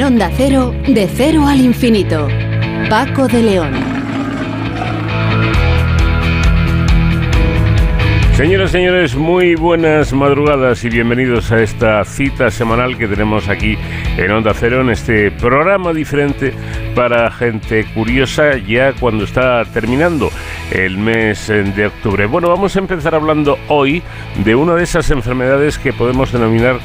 En Onda Cero, de cero al infinito. Paco de León. Señoras y señores, muy buenas madrugadas y bienvenidos a esta cita semanal que tenemos aquí en Onda Cero, en este programa diferente para gente curiosa ya cuando está terminando el mes de octubre. Bueno, vamos a empezar hablando hoy de una de esas enfermedades que podemos denominar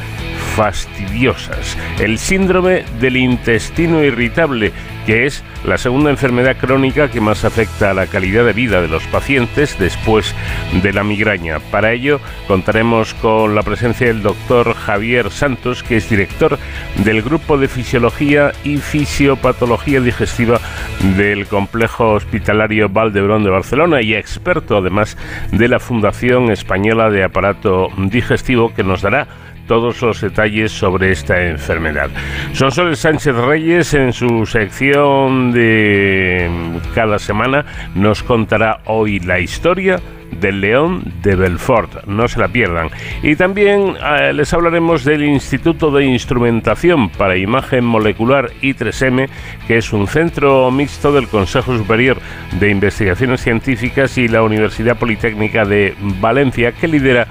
fastidiosas, el síndrome del intestino irritable, que es la segunda enfermedad crónica que más afecta a la calidad de vida de los pacientes después de la migraña. Para ello contaremos con la presencia del doctor Javier Santos, que es director del Grupo de Fisiología y Fisiopatología Digestiva del Complejo Hospitalario Valdebrón de Barcelona y experto además de la Fundación Española de Aparato Digestivo, que nos dará todos los detalles sobre esta enfermedad. Sonsoles Sánchez Reyes en su sección de cada semana nos contará hoy la historia del León de Belfort. No se la pierdan. Y también eh, les hablaremos del Instituto de Instrumentación para Imagen Molecular I3M, que es un centro mixto del Consejo Superior de Investigaciones Científicas y la Universidad Politécnica de Valencia, que lidera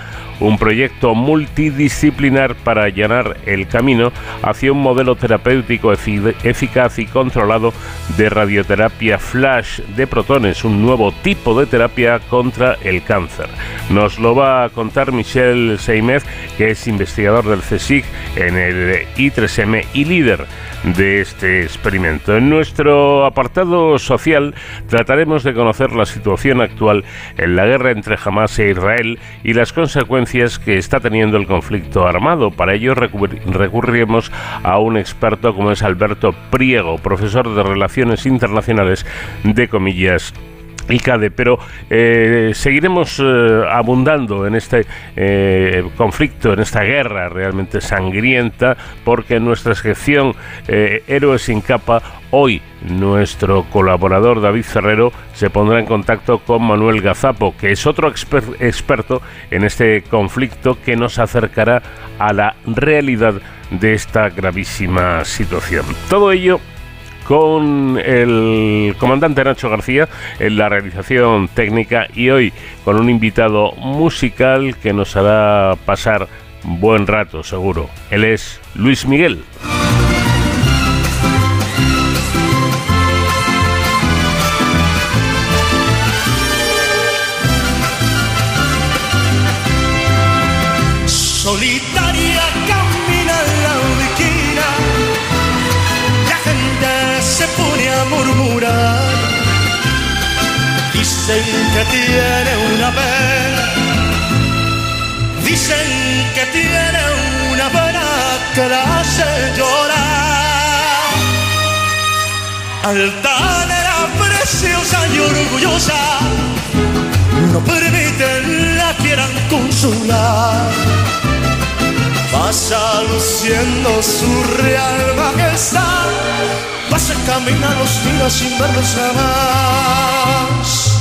un proyecto multidisciplinar para allanar el camino hacia un modelo terapéutico eficaz y controlado de radioterapia flash de protones, un nuevo tipo de terapia contra el cáncer. Nos lo va a contar Michel Seimez, que es investigador del CSIC en el I3M y líder de este experimento. En nuestro apartado social trataremos de conocer la situación actual en la guerra entre Hamas e Israel y las consecuencias que está teniendo el conflicto armado. Para ello recurriremos a un experto como es Alberto Priego, profesor de Relaciones Internacionales de Comillas ICADE, pero eh, seguiremos eh, abundando en este eh, conflicto, en esta guerra realmente sangrienta, porque en nuestra sección Héroes sin capa, hoy nuestro colaborador David Ferrero se pondrá en contacto con Manuel Gazapo, que es otro experto en este conflicto que nos acercará a la realidad de esta gravísima situación. Todo ello con el comandante Nacho García en la realización técnica y hoy con un invitado musical que nos hará pasar buen rato seguro. Él es Luis Miguel. Dicen que tiene una pena, dicen que tiene una pena que la hace llorar. Altanera, preciosa y orgullosa, no permiten la quieran consolar. Pasa luciendo su real majestad, pasa camina los días sin verlos jamás.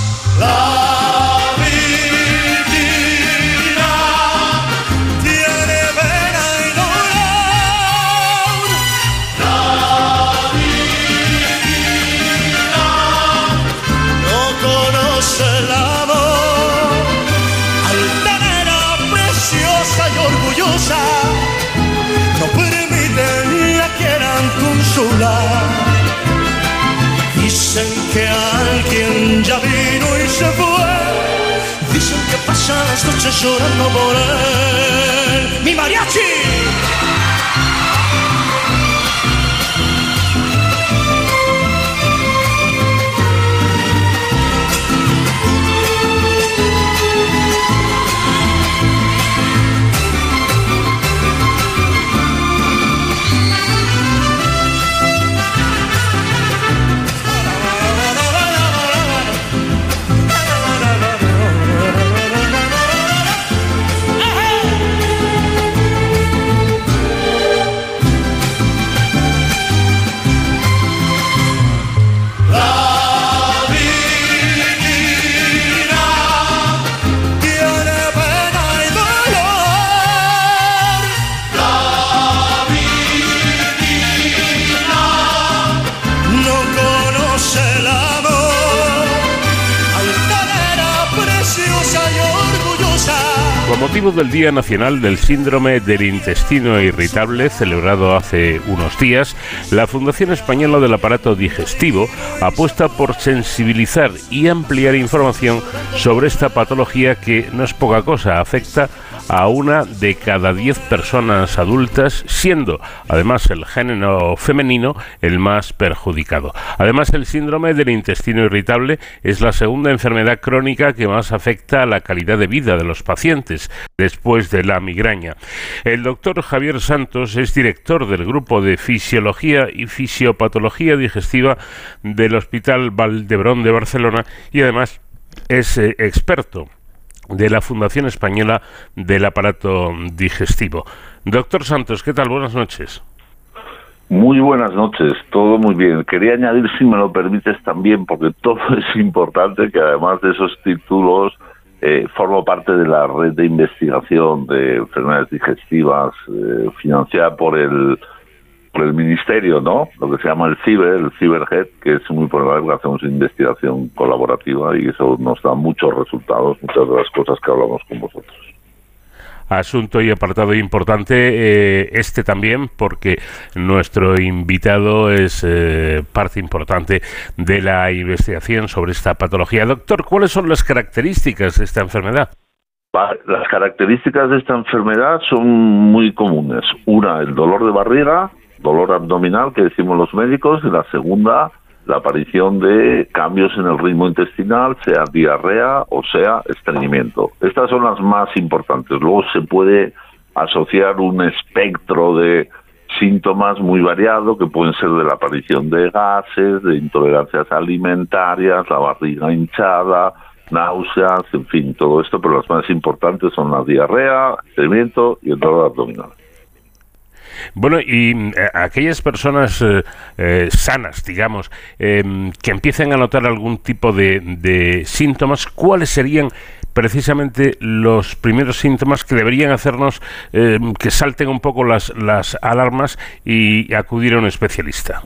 La Dicen que pasa las noches llorando por él. ¡Mi mariachi! Motivo del Día Nacional del Síndrome del Intestino Irritable, celebrado hace unos días, la Fundación Española del Aparato Digestivo apuesta por sensibilizar y ampliar información sobre esta patología que no es poca cosa, afecta una de cada diez personas adultas, siendo además el género femenino el más perjudicado. Además, el síndrome del intestino irritable es la segunda enfermedad crónica que más afecta a la calidad de vida de los pacientes después de la migraña. El doctor Javier Santos es director del grupo de fisiología y fisiopatología digestiva del Hospital Valdebrón de Barcelona y además es eh, experto de la Fundación Española del Aparato Digestivo. Doctor Santos, ¿qué tal? Buenas noches. Muy buenas noches, todo muy bien. Quería añadir, si me lo permites, también, porque todo es importante, que además de esos títulos, eh, formo parte de la red de investigación de enfermedades digestivas eh, financiada por el por el ministerio, ¿no? Lo que se llama el CIBER, el CIBERHEAD, que es muy probable que hacemos investigación colaborativa y eso nos da muchos resultados, muchas de las cosas que hablamos con vosotros. Asunto y apartado importante eh, este también porque nuestro invitado es eh, parte importante de la investigación sobre esta patología. Doctor, ¿cuáles son las características de esta enfermedad? Las características de esta enfermedad son muy comunes. Una, el dolor de barriga, dolor abdominal que decimos los médicos y la segunda la aparición de cambios en el ritmo intestinal, sea diarrea o sea estreñimiento. Estas son las más importantes. Luego se puede asociar un espectro de síntomas muy variado que pueden ser de la aparición de gases, de intolerancias alimentarias, la barriga hinchada, náuseas, en fin, todo esto, pero las más importantes son la diarrea, estreñimiento y el dolor abdominal. Bueno, y eh, aquellas personas eh, eh, sanas, digamos, em, que empiecen a notar algún tipo de, síntomas, ¿cuáles serían precisamente los primeros síntomas que deberían hacernos em, que salten un poco las, las alarmas y acudir a un especialista?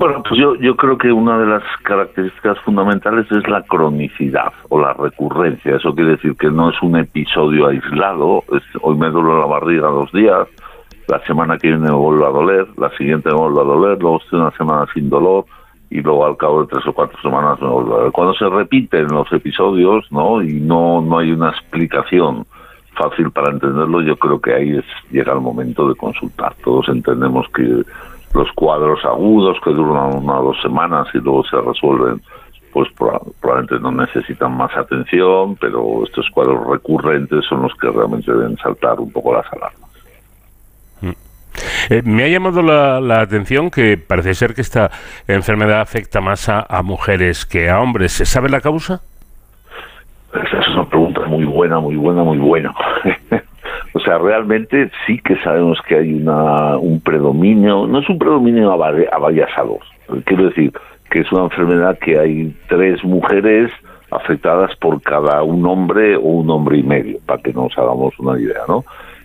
Bueno, pues yo, yo creo que una de las características fundamentales es la cronicidad o la recurrencia. Eso quiere decir que no es un episodio aislado, hoy me duele la barriga dos días, la semana que viene me vuelve a doler, la siguiente me vuelve a doler, luego estoy una semana sin dolor y luego al cabo de tres o cuatro semanas me vuelve a doler. Cuando se repiten los episodios, ¿no? Y no, no hay una explicación fácil para entenderlo, yo creo que ahí es, llega el momento de consultar. Todos entendemos que los cuadros agudos que duran una o dos semanas y luego se resuelven, pues probablemente no necesitan más atención, pero estos cuadros recurrentes son los que realmente deben saltar un poco las alarmas. Eh, me ha llamado la, atención que parece ser que esta enfermedad afecta más a, mujeres que a hombres. ¿Se sabe la causa? Esa es una pregunta muy buena, muy buena, muy buena. o sea, realmente sí que sabemos que hay una, un predominio, no es un predominio avallazado, quiero decir que es una enfermedad que hay tres mujeres afectadas por cada un hombre o un hombre y medio, para que nos hagamos una idea, ¿no?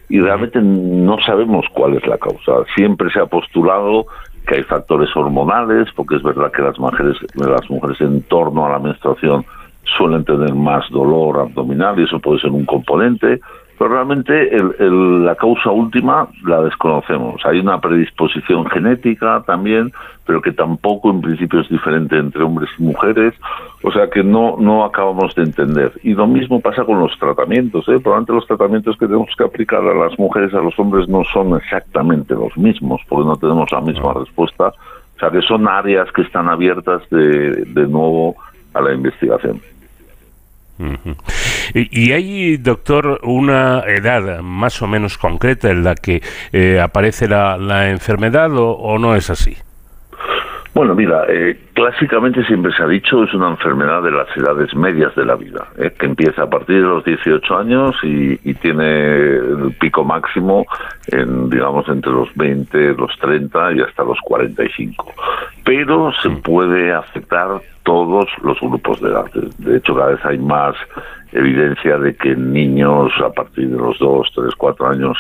Y realmente no sabemos cuál es la causa. Siempre se ha postulado que hay factores hormonales, porque es verdad que las mujeres, las mujeres en torno a la menstruación suelen tener más dolor abdominal y eso puede ser un componente, pero realmente la causa última la desconocemos. Hay una predisposición genética también, pero que tampoco en principio es diferente entre hombres y mujeres, o sea que no, no acabamos de entender. Y lo mismo pasa con los tratamientos. ¿eh? Probablemente los tratamientos que tenemos que aplicar a las mujeres y a los hombres no son exactamente los mismos, porque no tenemos la misma respuesta. O sea que son áreas que están abiertas de, de nuevo a la investigación. Y, hay, doctor, una edad más o menos concreta en la que eh, aparece la, la enfermedad o, no es así? Bueno, mira, eh, clásicamente siempre se ha dicho es una enfermedad de las edades medias de la vida, eh, que empieza a partir de los 18 años y, y, tiene el pico máximo en, digamos, entre los 20, los 30 y hasta los 45. Pero se mm. puede afectar todos los grupos de edad. De hecho, cada vez hay más evidencia de que en niños a partir de los 2, 3, 4 años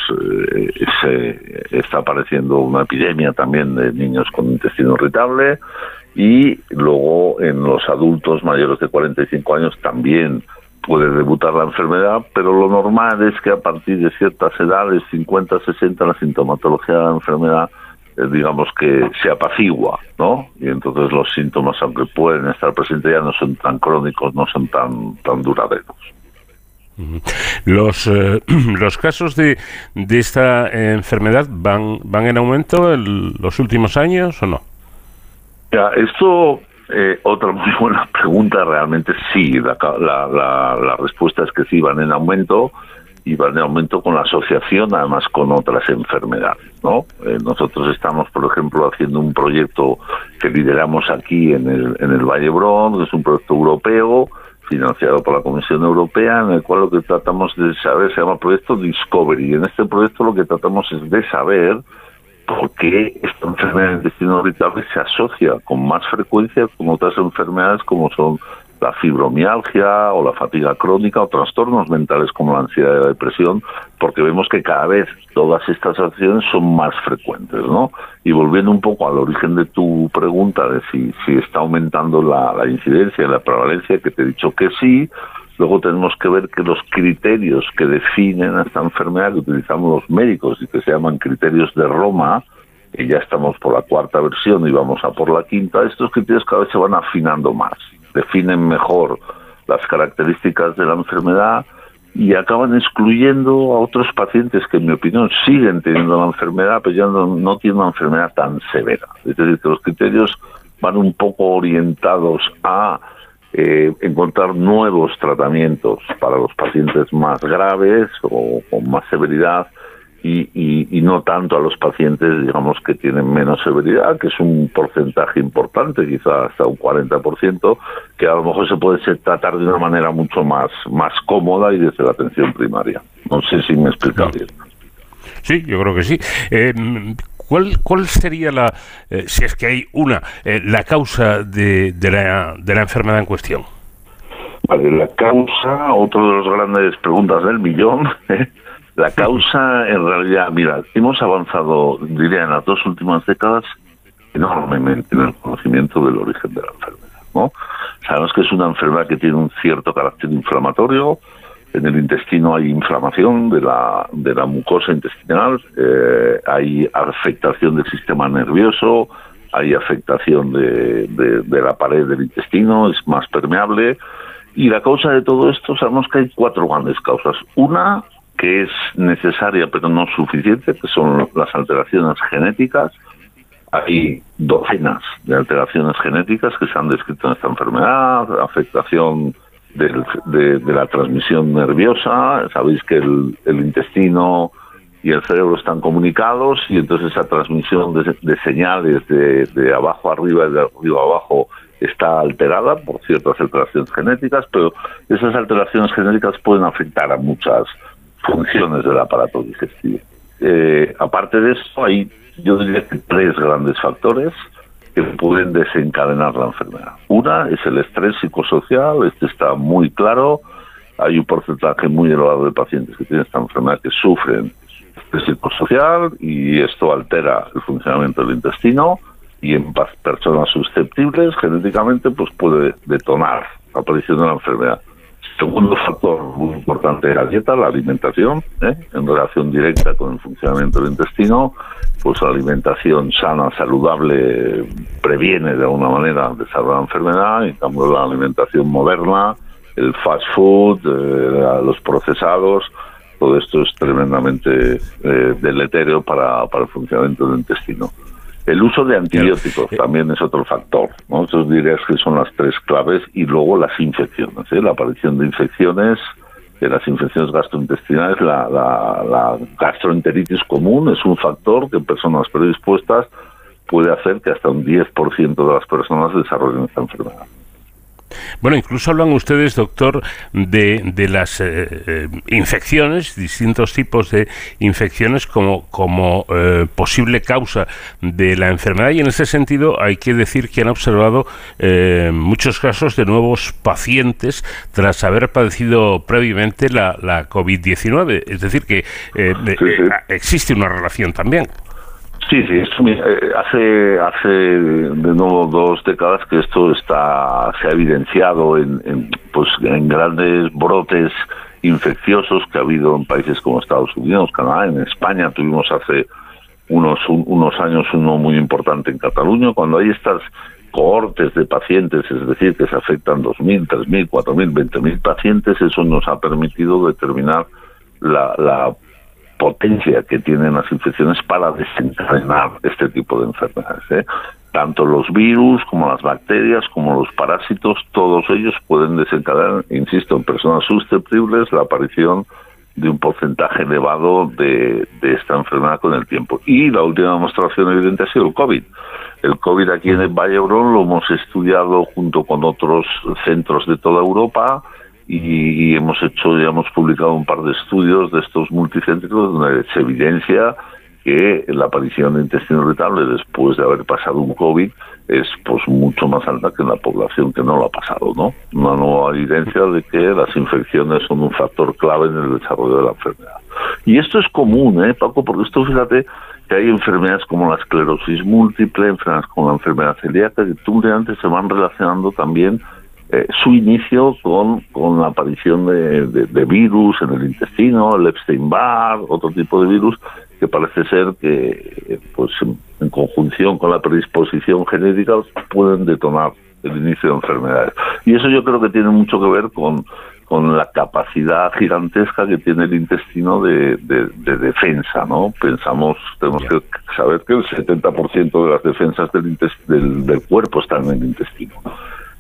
eh, se está apareciendo una epidemia también de niños con intestino irritable y luego en los adultos mayores de 45 años también puede debutar la enfermedad, pero lo normal es que a partir de ciertas edades, 50, 60, la sintomatología de la enfermedad, digamos que se apacigua, ¿no? Y entonces los síntomas, aunque pueden estar presentes, ya no son tan crónicos, no son tan, tan duraderos. Los, eh, los casos de, de esta enfermedad van, van en aumento en los últimos años o no? Ya, esto eh, otra muy buena pregunta, realmente sí, la, la, la, respuesta es que sí, van en aumento y van en aumento con la asociación, además con otras enfermedades. ¿no? Eh, nosotros estamos, por ejemplo, haciendo un proyecto que lideramos aquí en el, en el Valle Brón, que es un proyecto europeo financiado por la Comisión Europea, en el cual lo que tratamos de saber se llama Proyecto Discovery. Y en este proyecto lo que tratamos es de saber porque esta enfermedad del intestino irritable se asocia con más frecuencia con otras enfermedades como son la fibromialgia o la fatiga crónica o trastornos mentales como la ansiedad y la depresión, porque vemos que cada vez todas estas acciones son más frecuentes, ¿no? Y volviendo un poco al origen de tu pregunta de si, si está aumentando la, incidencia y la prevalencia, que te he dicho que sí, Luego tenemos que ver que los criterios que definen esta enfermedad que utilizamos los médicos y que se llaman criterios de Roma, que ya estamos por la cuarta versión y vamos a por la quinta, estos criterios cada vez se van afinando más, definen mejor las características de la enfermedad y acaban excluyendo a otros pacientes que en mi opinión siguen teniendo la enfermedad, pero ya no, no tienen una enfermedad tan severa. Es decir, que los criterios van un poco orientados a eh, encontrar nuevos tratamientos para los pacientes más graves o con más severidad y, y, no tanto a los pacientes, digamos, que tienen menos severidad, que es un porcentaje importante, quizá hasta un 40%, que a lo mejor se puede tratar de una manera mucho más, más cómoda y desde la atención primaria. No sé si me explica bien. Sí, yo creo que sí. Eh, ¿Cuál, ¿Cuál sería la, eh, si es que hay una, eh, la causa de, de, la, de la enfermedad en cuestión? Vale, la causa, otro de las grandes preguntas del millón. la causa en realidad, mira, hemos avanzado, diría, en las dos últimas décadas enormemente en el conocimiento del origen de la enfermedad, ¿no? Sabemos que es una enfermedad que tiene un cierto carácter inflamatorio, en el intestino hay inflamación de la, de la mucosa intestinal, eh, hay afectación del sistema nervioso, hay afectación de, de, la pared del intestino, es más permeable. Y la causa de todo esto, sabemos que hay cuatro grandes causas. Una que es necesaria pero no suficiente, que son las alteraciones genéticas. Hay docenas de alteraciones genéticas que se han descrito en esta enfermedad, afectación de, la transmisión nerviosa. Sabéis que el, intestino y el cerebro están comunicados y entonces esa transmisión de, señales de, abajo arriba y de arriba abajo está alterada por ciertas alteraciones genéticas, pero esas alteraciones genéticas pueden afectar a muchas funciones del aparato digestivo. Eh, aparte de eso, hay yo diría que tres grandes factores que pueden desencadenar la enfermedad. Una es el estrés psicosocial, este está muy claro. Hay un porcentaje muy elevado de pacientes que tienen esta enfermedad que sufren estrés psicosocial y esto altera el funcionamiento del intestino y en personas susceptibles genéticamente pues puede detonar la aparición de la enfermedad. Segundo factor muy importante es la dieta, la alimentación, ¿eh? en relación directa con el funcionamiento del intestino, pues la alimentación sana, saludable, previene de alguna manera desarrollar la enfermedad, y cambio la alimentación moderna, el fast food, eh, los procesados, todo esto es tremendamente eh, deleterio para, para el funcionamiento del intestino. El uso de antibióticos también es otro factor. ¿no? Entonces dirías que son las tres claves y luego las infecciones. ¿eh? La aparición de infecciones, de las infecciones gastrointestinales, la, la, gastroenteritis común es un factor que en personas predispuestas puede hacer que hasta un 10% de las personas desarrollen esta enfermedad. Bueno, incluso hablan ustedes, doctor, de, de las eh, eh, infecciones, distintos tipos de infecciones como, como eh, posible causa de la enfermedad y en ese sentido hay que decir que han observado muchos casos de nuevos pacientes tras haber padecido previamente la, la COVID-19. Es decir, que existe una relación también. Sí, sí, eh, hace, hace de nuevo dos décadas que esto está se ha evidenciado en, pues, en grandes brotes infecciosos que ha habido en países como Estados Unidos, Canadá, en España. Tuvimos hace unos, unos años uno muy importante en Cataluña, cuando hay estas cohortes de pacientes, es decir, que se afectan 2.000, 3.000, 4.000, 20.000 pacientes, eso nos ha permitido determinar la, la potencia que tienen las infecciones para desencadenar este tipo de enfermedades. ¿eh? Tanto los virus como las bacterias como los parásitos, todos ellos pueden desencadenar, insisto, en personas susceptibles la aparición de un porcentaje elevado de, esta enfermedad con el tiempo. Y la última demostración evidente ha sido el COVID. El COVID aquí en el Valle Obrón lo hemos estudiado junto con otros centros de toda Europa y, hemos hecho, ya hemos publicado un par de estudios de estos multicéntricos donde se evidencia que la aparición de intestino irritable después de haber pasado un COVID es pues mucho más alta que en la población que no lo ha pasado, ¿no? Una nueva evidencia de que las infecciones son un factor clave en el desarrollo de la enfermedad. Y esto es común, ¿eh, Paco? Porque esto, fíjate, que hay enfermedades como la esclerosis múltiple, enfermedades como la enfermedad celíaca, que tú antes se van relacionando también eh, su inicio con, con la aparición de, de, virus en el intestino, el Epstein-Barr, otro tipo de virus que parece ser que, pues, en, conjunción con la predisposición genética, pueden detonar el inicio de enfermedades. Y eso yo creo que tiene mucho que ver con, con la capacidad gigantesca que tiene el intestino de, de, defensa, ¿no? Pensamos, tenemos que saber que el 70% de las defensas del, del, del cuerpo están en el intestino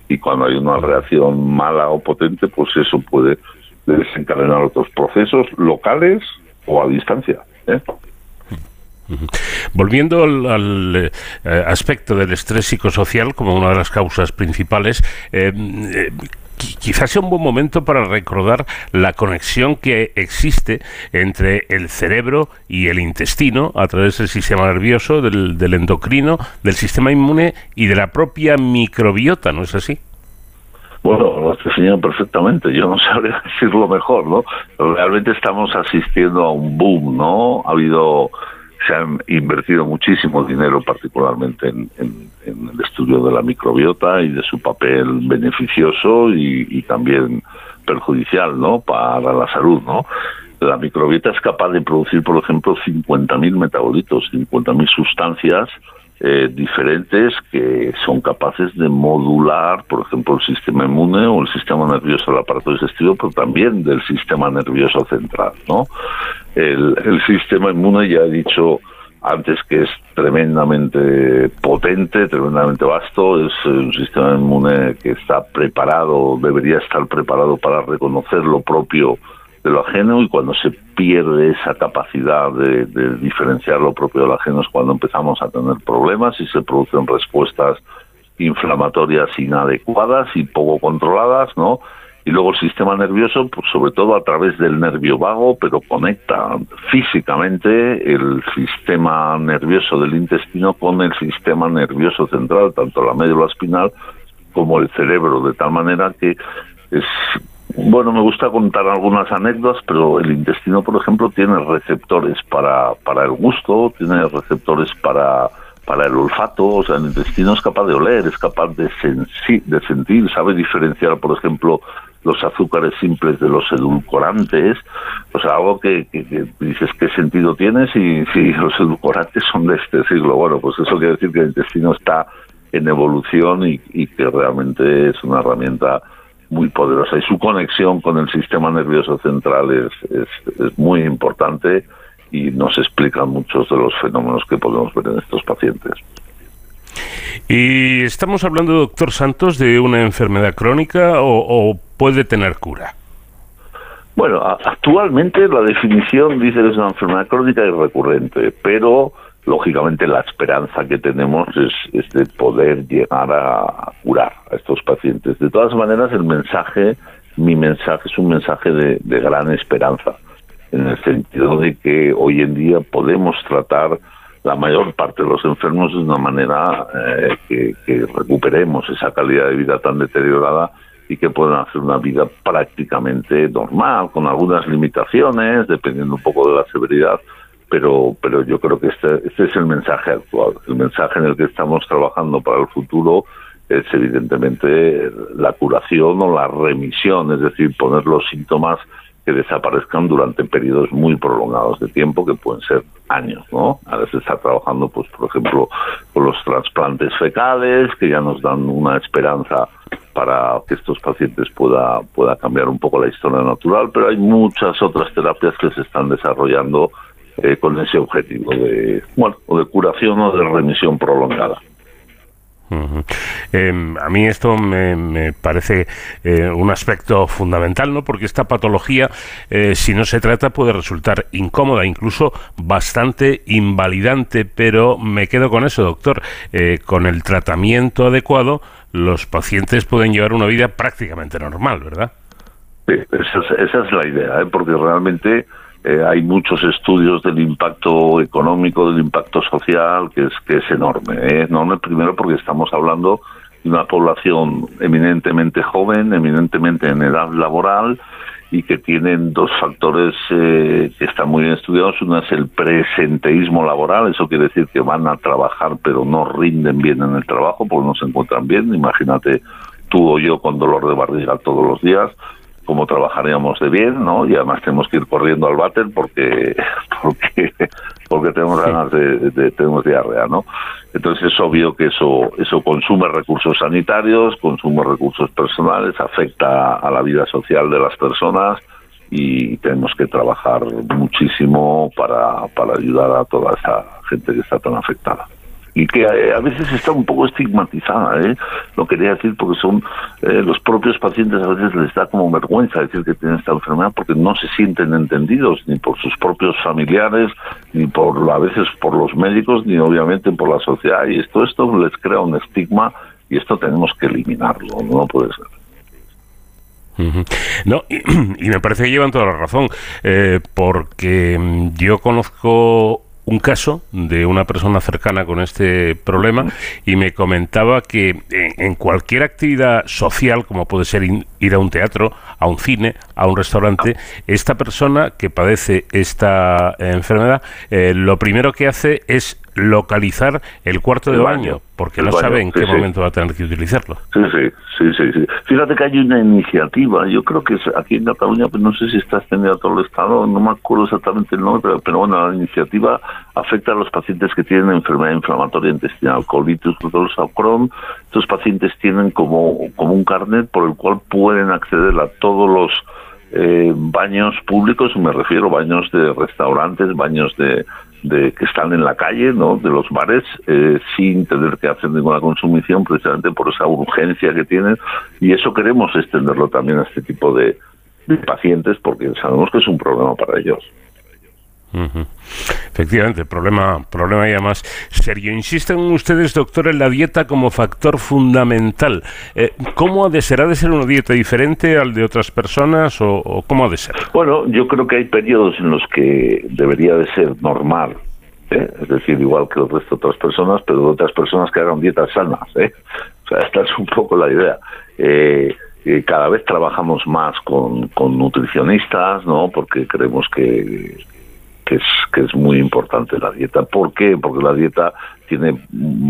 y cuando hay una reacción mala o potente, pues eso puede desencadenar otros procesos locales o a distancia. ¿eh? Volviendo al, eh, aspecto del estrés psicosocial como una de las causas principales, eh, quizás sea un buen momento para recordar la conexión que existe entre el cerebro y el intestino a través del sistema nervioso, del, endocrino, del sistema inmune y de la propia microbiota, ¿no es así? Bueno, lo has definido perfectamente. Yo no sabría decirlo mejor, ¿no? Realmente estamos asistiendo a un boom, ¿no? Ha habido se han invertido muchísimo dinero, particularmente en, el estudio de la microbiota y de su papel beneficioso y, también perjudicial, ¿no? Para la salud, ¿no? La microbiota es capaz de producir, por ejemplo, 50.000 metabolitos, 50.000 sustancias eh, diferentes que son capaces de modular, por ejemplo, el sistema inmune o el sistema nervioso del aparato digestivo, pero también del sistema nervioso central, ¿no? El, el sistema inmune, ya he dicho antes que es tremendamente potente, tremendamente vasto, es un sistema inmune que está preparado, debería estar preparado para reconocer lo propio de lo ajeno y cuando se pierde esa capacidad de, diferenciar lo propio de lo ajeno es cuando empezamos a tener problemas y se producen respuestas inflamatorias inadecuadas y poco controladas, ¿no? Y luego el sistema nervioso, pues sobre todo a través del nervio vago, pero conecta físicamente el sistema nervioso del intestino con el sistema nervioso central, tanto la médula espinal como el cerebro, de tal manera que es bueno, me gusta contar algunas anécdotas, pero el intestino, por ejemplo, tiene receptores para, para el gusto, tiene receptores para, para el olfato, o sea, el intestino es capaz de oler, es capaz de, de sentir, sabe diferenciar, por ejemplo, los azúcares simples de los edulcorantes, o sea, algo que, dices qué sentido tiene si, si los edulcorantes son de este siglo. Bueno, pues eso quiere decir que el intestino está en evolución y, y que realmente es una herramienta muy poderosa y su conexión con el sistema nervioso central es, es, muy importante y nos explica muchos de los fenómenos que podemos ver en estos pacientes. Y estamos hablando, doctor Santos, de una enfermedad crónica o, puede tener cura. Bueno, actualmente la definición dice que es una enfermedad crónica y recurrente, pero lógicamente la esperanza que tenemos es, de poder llegar a curar a estos pacientes. De todas maneras, el mensaje, mi mensaje es un mensaje de, gran esperanza, en el sentido de que hoy en día podemos tratar la mayor parte de los enfermos de una manera eh, que, que recuperemos esa calidad de vida tan deteriorada y que puedan hacer una vida prácticamente normal, con algunas limitaciones, dependiendo un poco de la severidad, pero pero yo creo que este, este es el mensaje actual, el mensaje en el que estamos trabajando para el futuro es evidentemente la curación o la remisión, es decir, poner los síntomas que desaparezcan durante periodos muy prolongados de tiempo, que pueden ser años, ¿no? Ahora se está trabajando, pues, por ejemplo, con los trasplantes fecales, que ya nos dan una esperanza para que estos pacientes pueda, pueda cambiar un poco la historia natural, pero hay muchas otras terapias que se están desarrollando eh, con ese objetivo de, bueno, o de curación o de remisión prolongada. Em, a mí esto me, parece eh, un aspecto fundamental, ¿no? Porque esta patología, eh, si no se trata, puede resultar incómoda, incluso bastante invalidante. Pero me quedo con eso, doctor. Con el tratamiento adecuado, los pacientes pueden llevar una vida prácticamente normal, ¿verdad? Sí, esa es, esa es la idea, porque realmente eh, hay muchos estudios del impacto económico, del impacto social, que es, que es enorme. ¿eh? Enorme primero porque estamos hablando de una población eminentemente joven, eminentemente en edad laboral y que tienen dos factores eh, que están muy bien estudiados. Uno es el presenteísmo laboral, eso quiere decir que van a trabajar pero no rinden bien en el trabajo porque no se encuentran bien. Imagínate tú o yo con dolor de barriga todos los días cómo trabajaríamos de bien, ¿no? Y además tenemos que ir corriendo al váter porque porque porque tenemos ganas de, tenemos diarrea, ¿no? Entonces es obvio que eso eso consume recursos sanitarios, consume recursos personales, afecta a la vida social de las personas y tenemos que trabajar muchísimo para para ayudar a toda esa gente que está tan afectada y que eh, a, veces está un poco estigmatizada, ¿eh? Lo quería decir porque son eh, los propios pacientes a veces les da como vergüenza decir que tienen esta enfermedad porque no se sienten entendidos ni por sus propios familiares, ni por a veces por los médicos, ni obviamente por la sociedad y esto esto les crea un estigma y esto tenemos que eliminarlo, no puede ser. No, y, me parece que llevan toda la razón, eh, porque mm, yo conozco un caso de una persona cercana con este problema y me comentaba que en, cualquier actividad social, como puede ser ir a un teatro, a un cine, a un restaurante, esta persona que padece esta enfermedad, eh, lo primero que hace es localizar el cuarto de baño, porque no sabe en qué momento va a tener que utilizarlo. Sí, sí, sí, sí, Fíjate que hay una iniciativa, yo creo que es aquí en Cataluña, pues no sé si está extendida a todo el Estado, no me acuerdo exactamente el nombre, pero, bueno, la iniciativa afecta a los pacientes que tienen enfermedad inflamatoria intestinal, colitis, los Crohn. Estos pacientes tienen como, como un carnet por el cual pueden acceder a todos los eh, baños públicos, me refiero baños de restaurantes, baños de de que están en la calle, ¿no? De los bares, eh, sin tener que hacer ninguna consumición, precisamente por esa urgencia que tienen. Y eso queremos extenderlo también a este tipo de pacientes, porque sabemos que es un problema para ellos. Efectivamente, problema, problema ya más serio. Insisten ustedes, doctor, en la dieta como factor fundamental. Eh, ¿Cómo ha de ser? ¿Ha de ser una dieta diferente al de otras personas o, cómo ha de ser? Bueno, yo creo que hay periodos en los que debería de ser normal. ¿eh? Es decir, igual que el resto de otras personas, pero de otras personas que hagan dietas sanas. ¿eh? O sea, esta es un poco la idea. Eh, cada vez trabajamos más con, con nutricionistas, ¿no? Porque creemos que, que es, que es muy importante la dieta. ¿Por qué? Porque la dieta tiene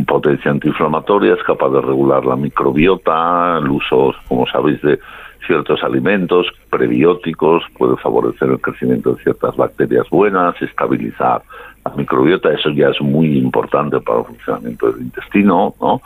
potencia antiinflamatoria, es capaz de regular la microbiota, el uso, como sabéis, de ciertos alimentos prebióticos, puede favorecer el crecimiento de ciertas bacterias buenas, estabilizar la microbiota, eso ya es muy importante para el funcionamiento del intestino, ¿no?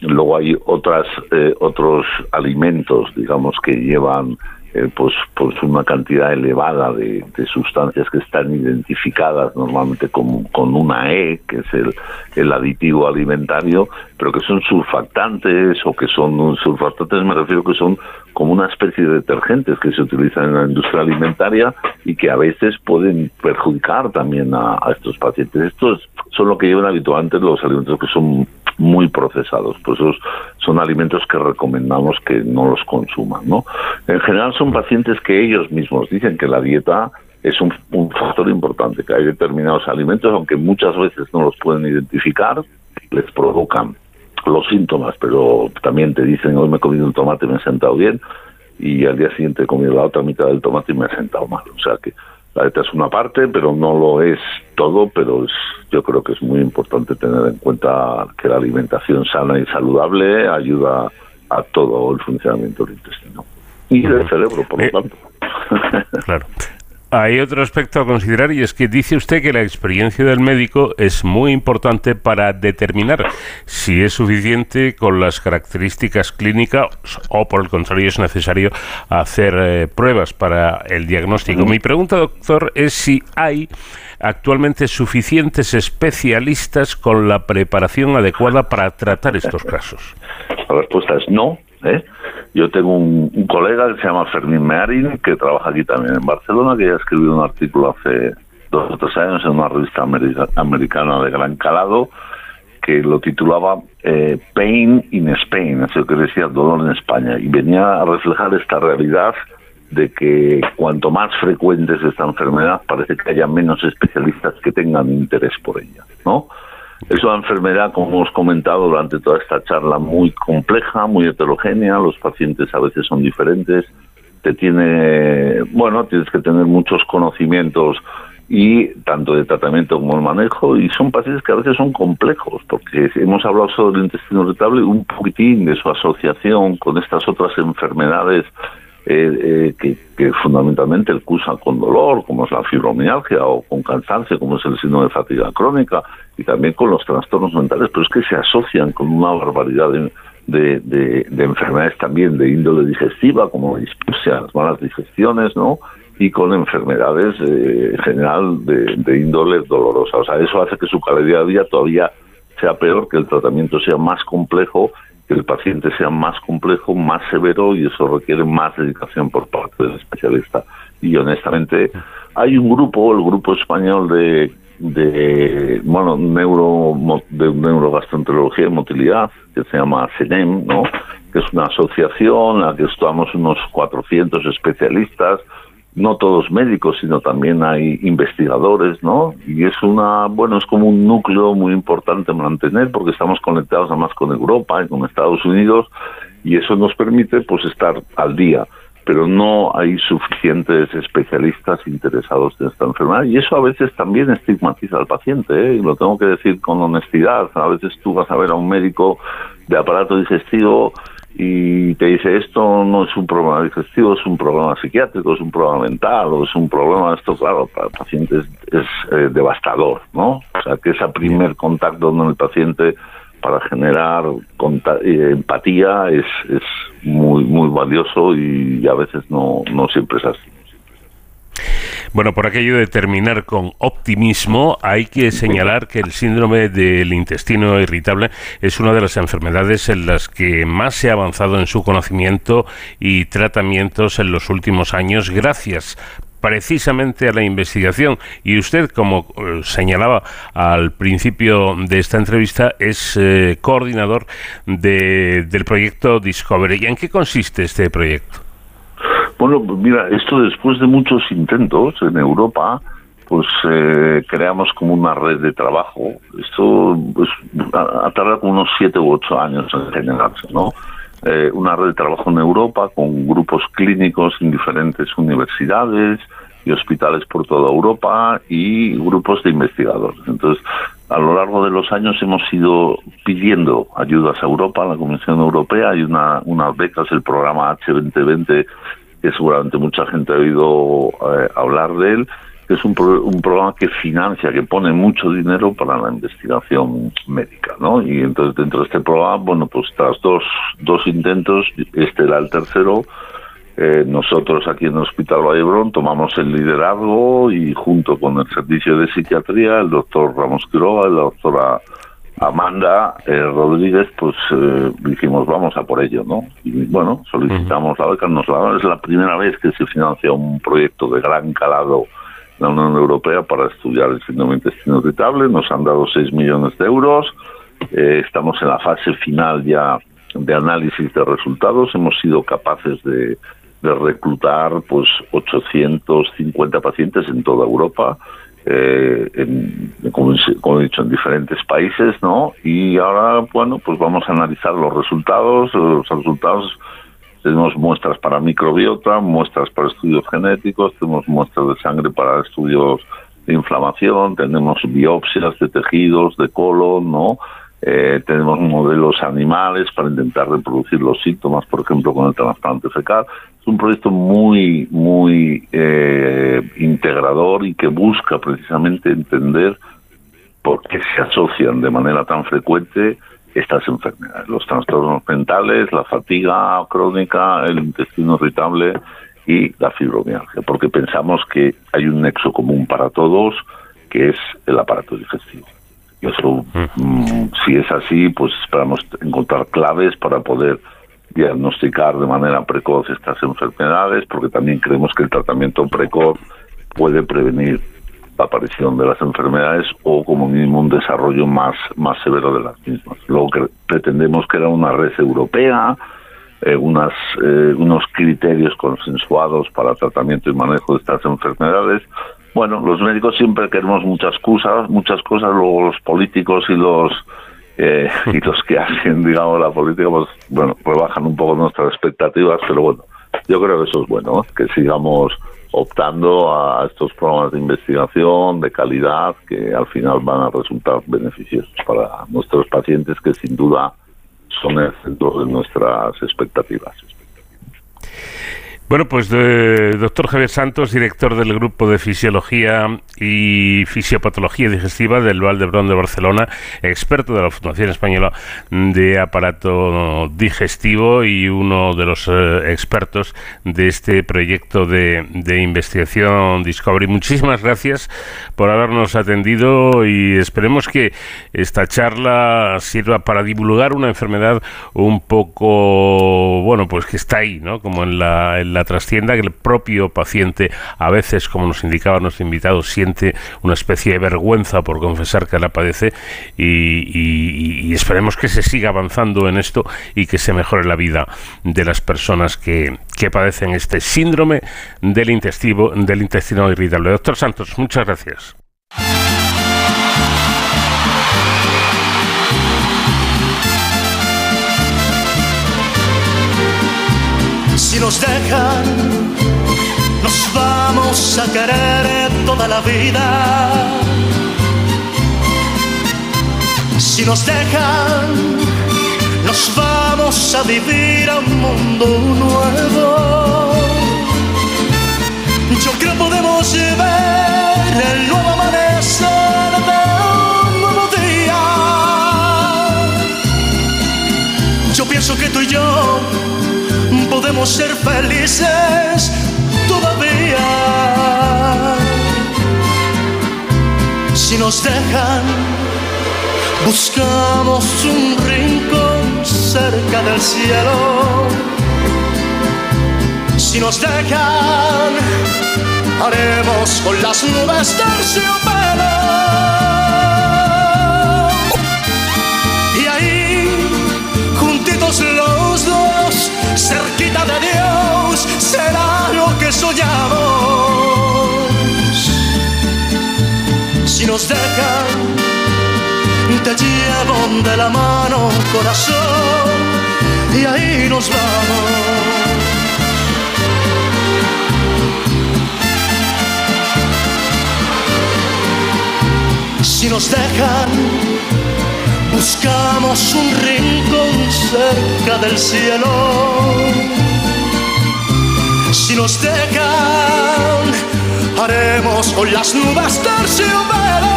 Luego hay otras, eh, otros alimentos, digamos, que llevan eh, pues, pues una cantidad elevada de, sustancias que están identificadas normalmente con, con una E, que es el, el, aditivo alimentario, pero que son surfactantes o que son surfactantes, me refiero que son como una especie de detergentes que se utilizan en la industria alimentaria y que a veces pueden perjudicar también a, a estos pacientes. Estos son lo que llevan habitualmente los alimentos que son muy procesados. Pues esos son alimentos que recomendamos que no los consuman. ¿no? En general son pacientes que ellos mismos dicen que la dieta es un, factor importante, que hay determinados alimentos, aunque muchas veces no los pueden identificar, les provocan los síntomas, pero también te dicen, hoy me he comido un tomate y me he sentado bien, y al día siguiente he comido la otra mitad del tomate y me he sentado mal. O sea que la dieta es una parte, pero no lo es todo, pero es, yo creo que es muy importante tener en cuenta que la alimentación sana y saludable ayuda a todo el funcionamiento del intestino y del cerebro, por lo eh, tanto. Claro. Hay otro aspecto a considerar y es que dice usted que la experiencia del médico es muy importante para determinar si es suficiente con las características clínicas o por el contrario es necesario hacer eh, pruebas para el diagnóstico. Mi pregunta, doctor, es si hay actualmente suficientes especialistas con la preparación adecuada para tratar estos casos. La respuesta es no. ¿eh? Yo tengo un, colega que se llama Fermín Mearin, que trabaja aquí también en Barcelona, que ya escribió un artículo hace dos o tres años en una revista americana de gran calado, que lo titulaba eh, Pain in Spain, eso que decía dolor en España, y venía a reflejar esta realidad de que cuanto más frecuente es esta enfermedad, parece que haya menos especialistas que tengan interés por ella, ¿no? Es una enfermedad, como hemos comentado durante toda esta charla, muy compleja, muy heterogénea. Los pacientes a veces son diferentes. Te tiene, bueno, tienes que tener muchos conocimientos y tanto de tratamiento como de manejo y son pacientes que a veces son complejos porque hemos hablado sobre el intestino irritable un poquitín de su asociación con estas otras enfermedades eh, eh, que, fundamentalmente el cursan con dolor, como es la fibromialgia, o con cansancio, como es el signo de fatiga crónica, y también con los trastornos mentales, pero es que se asocian con una barbaridad de, de, enfermedades también de índole digestiva, como la las malas digestiones, ¿no? Y con enfermedades eh, en general de, de índole dolorosa. O sea, eso hace que su calidad de vida todavía sea peor, que el tratamiento sea más complejo que el paciente sea más complejo, más severo y eso requiere más dedicación por parte del especialista. Y honestamente, hay un grupo, el grupo español de, de bueno, neuro, de neurogastroenterología y motilidad, que se llama CENEM, ¿no? que es una asociación en la que estamos unos 400 especialistas no todos médicos, sino también hay investigadores, ¿no? Y es una, bueno, es como un núcleo muy importante mantener porque estamos conectados además con Europa y con Estados Unidos y eso nos permite pues estar al día, pero no hay suficientes especialistas interesados en esta enfermedad y eso a veces también estigmatiza al paciente, ¿eh? y lo tengo que decir con honestidad, a veces tú vas a ver a un médico de aparato digestivo y te dice esto no es un problema digestivo, es un problema psiquiátrico, es un problema mental o es un problema, esto claro, para el paciente es, eh, devastador, ¿no? O sea, que ese primer contacto con el paciente para generar eh, empatía es, es muy, muy valioso y a veces no, no siempre es así. Bueno, por aquello de terminar con optimismo, hay que señalar que el síndrome del intestino irritable es una de las enfermedades en las que más se ha avanzado en su conocimiento y tratamientos en los últimos años, gracias precisamente a la investigación. Y usted, como eh, señalaba al principio de esta entrevista, es eh, coordinador del proyecto Discovery. ¿Y en qué consiste este proyecto? Bueno, mira, esto después de muchos intentos en Europa, pues eh, creamos como una red de trabajo. Esto pues, ha, tardado unos siete u ocho años en generarse, ¿no? Eh, una red de trabajo en Europa con grupos clínicos en diferentes universidades y hospitales por toda Europa y grupos de investigadores. Entonces, a lo largo de los años hemos ido pidiendo ayudas a Europa, a la Comisión Europea, hay una, unas becas, el programa H2020 que seguramente mucha gente ha oído eh, hablar de él, que es un, un programa que financia, que pone mucho dinero para la investigación médica, ¿no? Y entonces dentro de este programa, bueno, pues tras dos, dos intentos, este era el tercero, eh, nosotros aquí en el Hospital Vallebrón tomamos el liderazgo y junto con el servicio de psiquiatría, el doctor Ramos Quiroga, la doctora Amanda eh, Rodríguez, pues eh, dijimos, vamos a por ello, ¿no? Y bueno, solicitamos la beca, nos la es la primera vez que se financia un proyecto de gran calado en la Unión Europea para estudiar el síndrome intestino irritable, nos han dado 6 millones de euros, eh, estamos en la fase final ya de análisis de resultados, hemos sido capaces de, de reclutar pues 850 pacientes en toda Europa, eh, en, como, he dicho, en diferentes países, ¿no? Y ahora, bueno, pues vamos a analizar los resultados. Los resultados tenemos muestras para microbiota, muestras para estudios genéticos, tenemos muestras de sangre para estudios de inflamación, tenemos biopsias de tejidos, de colon, ¿no? Eh, tenemos modelos animales para intentar reproducir los síntomas, por ejemplo, con el trasplante fecal. Es un proyecto muy, muy eh, integrador y que busca precisamente entender por qué se asocian de manera tan frecuente estas enfermedades, los trastornos mentales, la fatiga crónica, el intestino irritable y la fibromialgia, porque pensamos que hay un nexo común para todos, que es el aparato digestivo. Y eso, mm, si es así, pues esperamos encontrar claves para poder diagnosticar de manera precoz estas enfermedades, porque también creemos que el tratamiento precoz puede prevenir la aparición de las enfermedades o como mínimo un desarrollo más, más severo de las mismas. Luego que pretendemos era una red europea, eh, unas, eh, unos criterios consensuados para tratamiento y manejo de estas enfermedades, bueno, los médicos siempre queremos muchas cosas, muchas cosas, luego los políticos y los eh, y los que hacen, digamos, la política, pues bueno, pues bajan un poco nuestras expectativas, pero bueno, yo creo que eso es bueno, que sigamos optando a estos programas de investigación de calidad que al final van a resultar beneficiosos para nuestros pacientes que sin duda son el centro de nuestras expectativas. Bueno, pues doctor Javier Santos, director del Grupo de Fisiología y Fisiopatología Digestiva del Valdebrón de Barcelona, experto de la Fundación Española de Aparato Digestivo y uno de los eh, expertos de este proyecto de, investigación Discovery. Muchísimas gracias por habernos atendido y esperemos que esta charla sirva para divulgar una enfermedad un poco, bueno, pues que está ahí, ¿no? Como en la trascienda, que el propio paciente a veces, como nos indicaba nuestro invitado, siente una especie de vergüenza por confesar que la padece y, esperemos que se siga avanzando en esto y que se mejore la vida de las personas que, que padecen este síndrome del intestino, del intestino irritable. Doctor Santos, muchas gracias. Si nos dejan, nos vamos a querer toda la vida. Si nos dejan, nos vamos a vivir a un mundo nuevo. Yo creo podemos ver el nuevo amanecer de un nuevo día. Yo pienso que tú y yo podemos ser felices todavía. Si nos dejan, buscamos un rincón cerca del cielo. Si nos dejan, haremos con las nubes terciopelo. Cerquita de Dios será lo que soñamos. Si nos dejan, te llevo de la mano, corazón, y ahí nos vamos. Si nos dejan, buscamos un rincón cerca del cielo. Si nos dejan, haremos con las nubes terciopelo.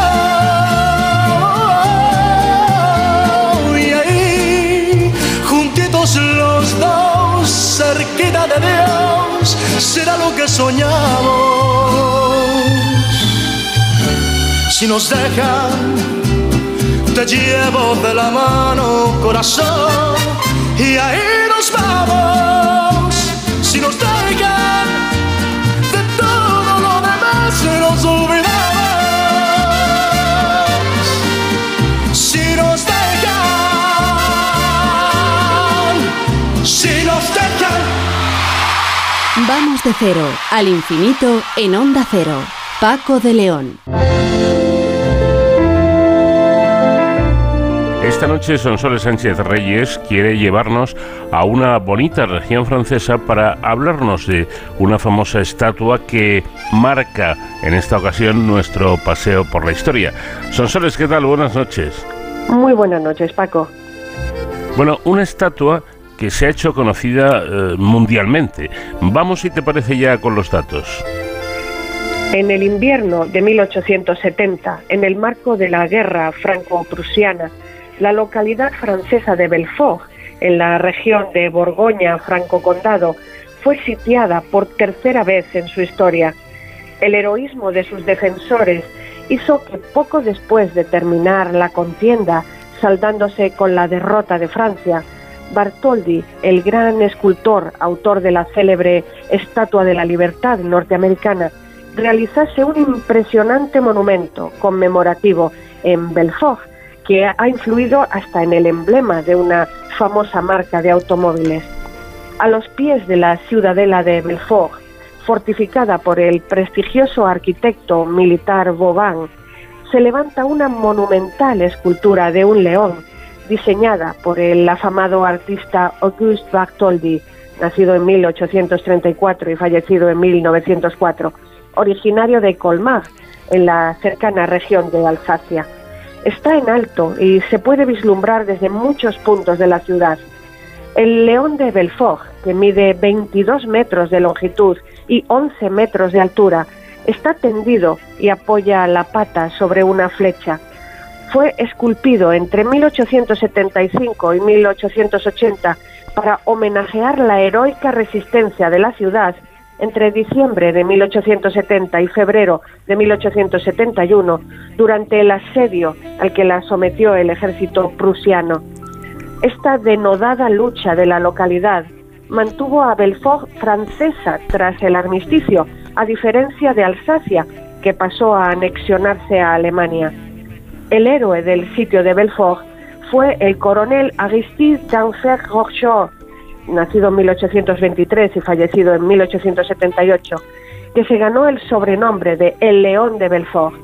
Y ahí, juntitos los dos, cerquita de Dios, será lo que soñamos. Si nos dejan, te llevo de la mano, corazón, y ahí nos vamos. Si nos dejan, de todo lo demás nos olvidamos. Si nos dejan, si nos dejan. Vamos de cero al infinito en onda cero. Paco de León. Esta noche Sonsoles Sánchez Reyes quiere llevarnos a una bonita región francesa para hablarnos de una famosa estatua que marca en esta ocasión nuestro paseo por la historia. Sonsoles, ¿qué tal? Buenas noches. Muy buenas noches, Paco. Bueno, una estatua que se ha hecho conocida eh, mundialmente. Vamos, si te parece, ya con los datos. En el invierno de 1870, en el marco de la guerra franco-prusiana, la localidad francesa de Belfort, en la región de Borgoña, Franco-Condado, fue sitiada por tercera vez en su historia. El heroísmo de sus defensores hizo que poco después de terminar la contienda, saldándose con la derrota de Francia, Bartoldi, el gran escultor, autor de la célebre Estatua de la Libertad norteamericana, realizase un impresionante monumento conmemorativo en Belfort que ha influido hasta en el emblema de una famosa marca de automóviles. A los pies de la ciudadela de Belfort, fortificada por el prestigioso arquitecto militar Vauban, se levanta una monumental escultura de un león, diseñada por el afamado artista Auguste Bartholdi, nacido en 1834 y fallecido en 1904, originario de Colmar, en la cercana región de Alsacia. Está en alto y se puede vislumbrar desde muchos puntos de la ciudad. El león de Belfort, que mide 22 metros de longitud y 11 metros de altura, está tendido y apoya la pata sobre una flecha. Fue esculpido entre 1875 y 1880 para homenajear la heroica resistencia de la ciudad entre diciembre de 1870 y febrero de 1871 durante el asedio al que la sometió el ejército prusiano. Esta denodada lucha de la localidad mantuvo a Belfort francesa tras el armisticio, a diferencia de Alsacia, que pasó a anexionarse a Alemania. El héroe del sitio de Belfort fue el coronel Aristide d'Anfer Rochefort, nacido en 1823 y fallecido en 1878, que se ganó el sobrenombre de El León de Belfort.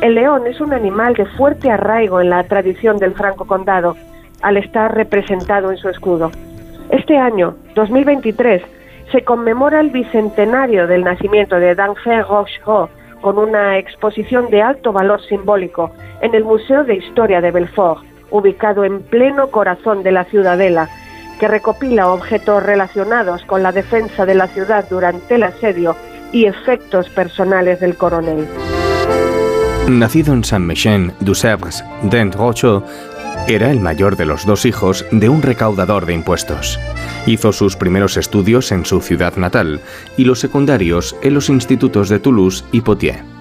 El león es un animal de fuerte arraigo en la tradición del Franco Condado, al estar representado en su escudo. Este año, 2023, se conmemora el bicentenario del nacimiento de Danfer Rochefort con una exposición de alto valor simbólico en el Museo de Historia de Belfort, ubicado en pleno corazón de la ciudadela, que recopila objetos relacionados con la defensa de la ciudad durante el asedio y efectos personales del coronel. Nacido en Saint-Méchant du Sèvres, Dent Rocho era el mayor de los dos hijos de un recaudador de impuestos. Hizo sus primeros estudios en su ciudad natal y los secundarios en los institutos de Toulouse y Poitiers.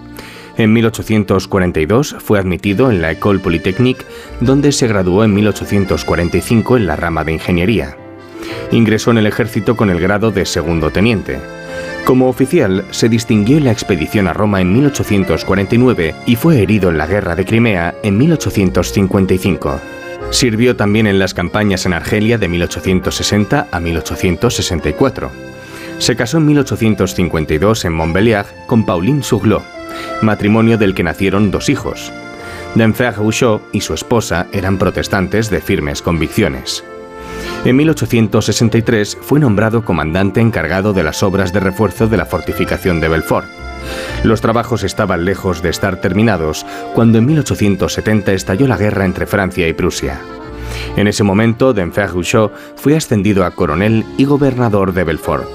En 1842 fue admitido en la École Polytechnique, donde se graduó en 1845 en la rama de ingeniería. Ingresó en el ejército con el grado de segundo teniente. Como oficial, se distinguió en la expedición a Roma en 1849 y fue herido en la guerra de Crimea en 1855. Sirvió también en las campañas en Argelia de 1860 a 1864. Se casó en 1852 en Montbéliard con Pauline Suglot, matrimonio del que nacieron dos hijos. Denfer Houchot y su esposa eran protestantes de firmes convicciones. En 1863 fue nombrado comandante encargado de las obras de refuerzo de la fortificación de Belfort. Los trabajos estaban lejos de estar terminados cuando en 1870 estalló la guerra entre Francia y Prusia. En ese momento, Denfer Houchot fue ascendido a coronel y gobernador de Belfort.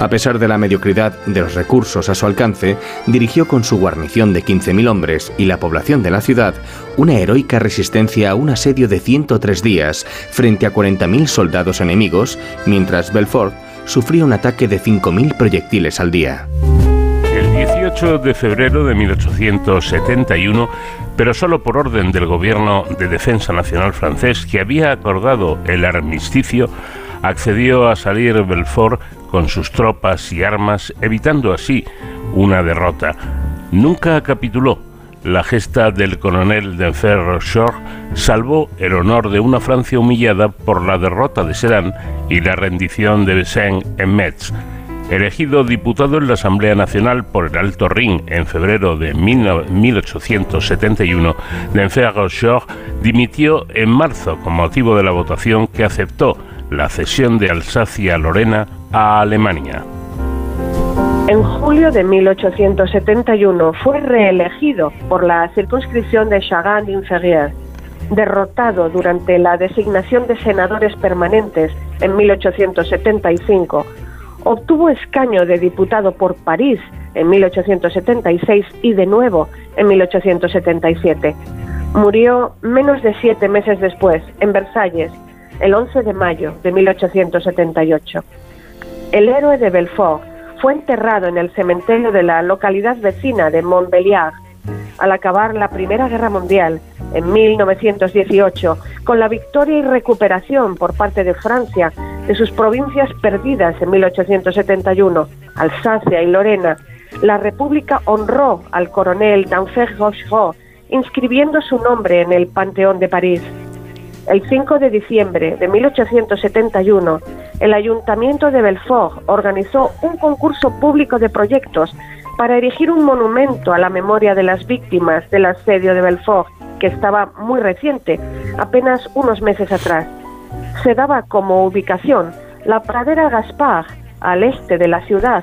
A pesar de la mediocridad de los recursos a su alcance, dirigió con su guarnición de 15.000 hombres y la población de la ciudad una heroica resistencia a un asedio de 103 días frente a 40.000 soldados enemigos, mientras Belfort sufría un ataque de 5.000 proyectiles al día. El 18 de febrero de 1871, pero solo por orden del Gobierno de Defensa Nacional francés que había acordado el armisticio, accedió a salir Belfort con sus tropas y armas, evitando así una derrota. Nunca capituló. La gesta del coronel Denfer Rochefort salvó el honor de una Francia humillada por la derrota de Sedan y la rendición de Bessin en Metz. elegido diputado en la Asamblea Nacional por el Alto Rin en febrero de 1871, Denfert Rochefort dimitió en marzo con motivo de la votación que aceptó la cesión de Alsacia-Lorena a Alemania. En julio de 1871 fue reelegido por la circunscripción de Chagan-Inferieur. Derrotado durante la designación de senadores permanentes en 1875, obtuvo escaño de diputado por París en 1876 y de nuevo en 1877. Murió menos de siete meses después, en Versalles, el 11 de mayo de 1878. El héroe de Belfort fue enterrado en el cementerio de la localidad vecina de Montbéliard al acabar la Primera Guerra Mundial en 1918, con la victoria y recuperación por parte de Francia de sus provincias perdidas en 1871, Alsacia y Lorena, la República honró al coronel Danfer Rochereau, inscribiendo su nombre en el Panteón de París. El 5 de diciembre de 1871, el Ayuntamiento de Belfort organizó un concurso público de proyectos para erigir un monumento a la memoria de las víctimas del asedio de Belfort, que estaba muy reciente, apenas unos meses atrás. Se daba como ubicación la pradera Gaspar, al este de la ciudad,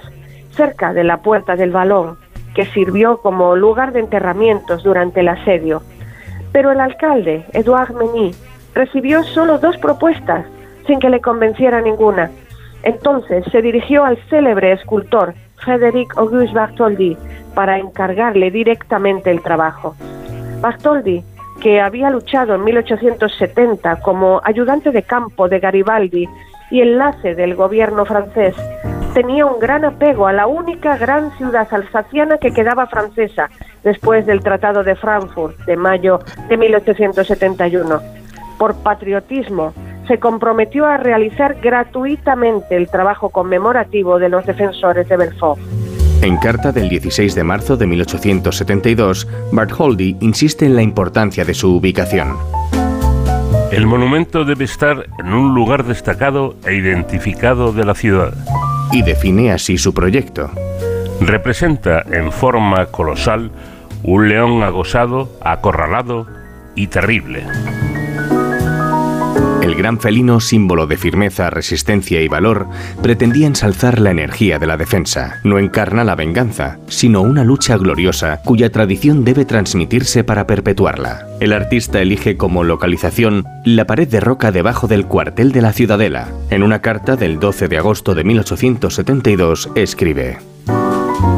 cerca de la Puerta del Balón, que sirvió como lugar de enterramientos durante el asedio. Pero el alcalde, Edouard Meny, recibió solo dos propuestas, sin que le convenciera ninguna. Entonces se dirigió al célebre escultor Frédéric Auguste Bartholdi para encargarle directamente el trabajo. Bartholdi, que había luchado en 1870 como ayudante de campo de Garibaldi y enlace del gobierno francés, tenía un gran apego a la única gran ciudad alsaciana que quedaba francesa después del Tratado de Frankfurt de mayo de 1871 por patriotismo, se comprometió a realizar gratuitamente el trabajo conmemorativo de los defensores de Belfort. En carta del 16 de marzo de 1872, Bartholdi insiste en la importancia de su ubicación. El monumento debe estar en un lugar destacado e identificado de la ciudad. Y define así su proyecto. Representa en forma colosal un león agosado, acorralado y terrible. El gran felino, símbolo de firmeza, resistencia y valor, pretendía ensalzar la energía de la defensa. No encarna la venganza, sino una lucha gloriosa cuya tradición debe transmitirse para perpetuarla. El artista elige como localización la pared de roca debajo del cuartel de la ciudadela. En una carta del 12 de agosto de 1872 escribe.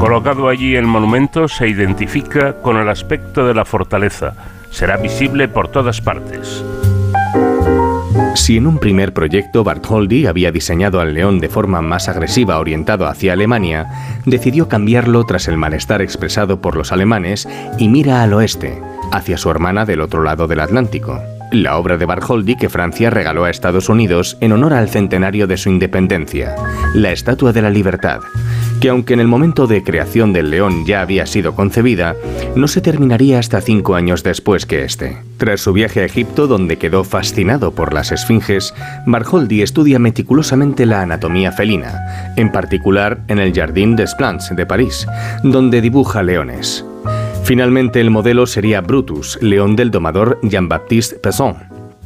Colocado allí el monumento se identifica con el aspecto de la fortaleza. Será visible por todas partes. Si en un primer proyecto Bartholdi había diseñado al león de forma más agresiva orientado hacia Alemania, decidió cambiarlo tras el malestar expresado por los alemanes y mira al oeste, hacia su hermana del otro lado del Atlántico. La obra de Bartholdi que Francia regaló a Estados Unidos en honor al centenario de su independencia, la Estatua de la Libertad, que aunque en el momento de creación del león ya había sido concebida, no se terminaría hasta cinco años después que este. Tras su viaje a Egipto, donde quedó fascinado por las esfinges, Bartholdi estudia meticulosamente la anatomía felina, en particular en el Jardin des Plantes de París, donde dibuja leones. Finalmente el modelo sería Brutus, león del domador Jean-Baptiste Pesson.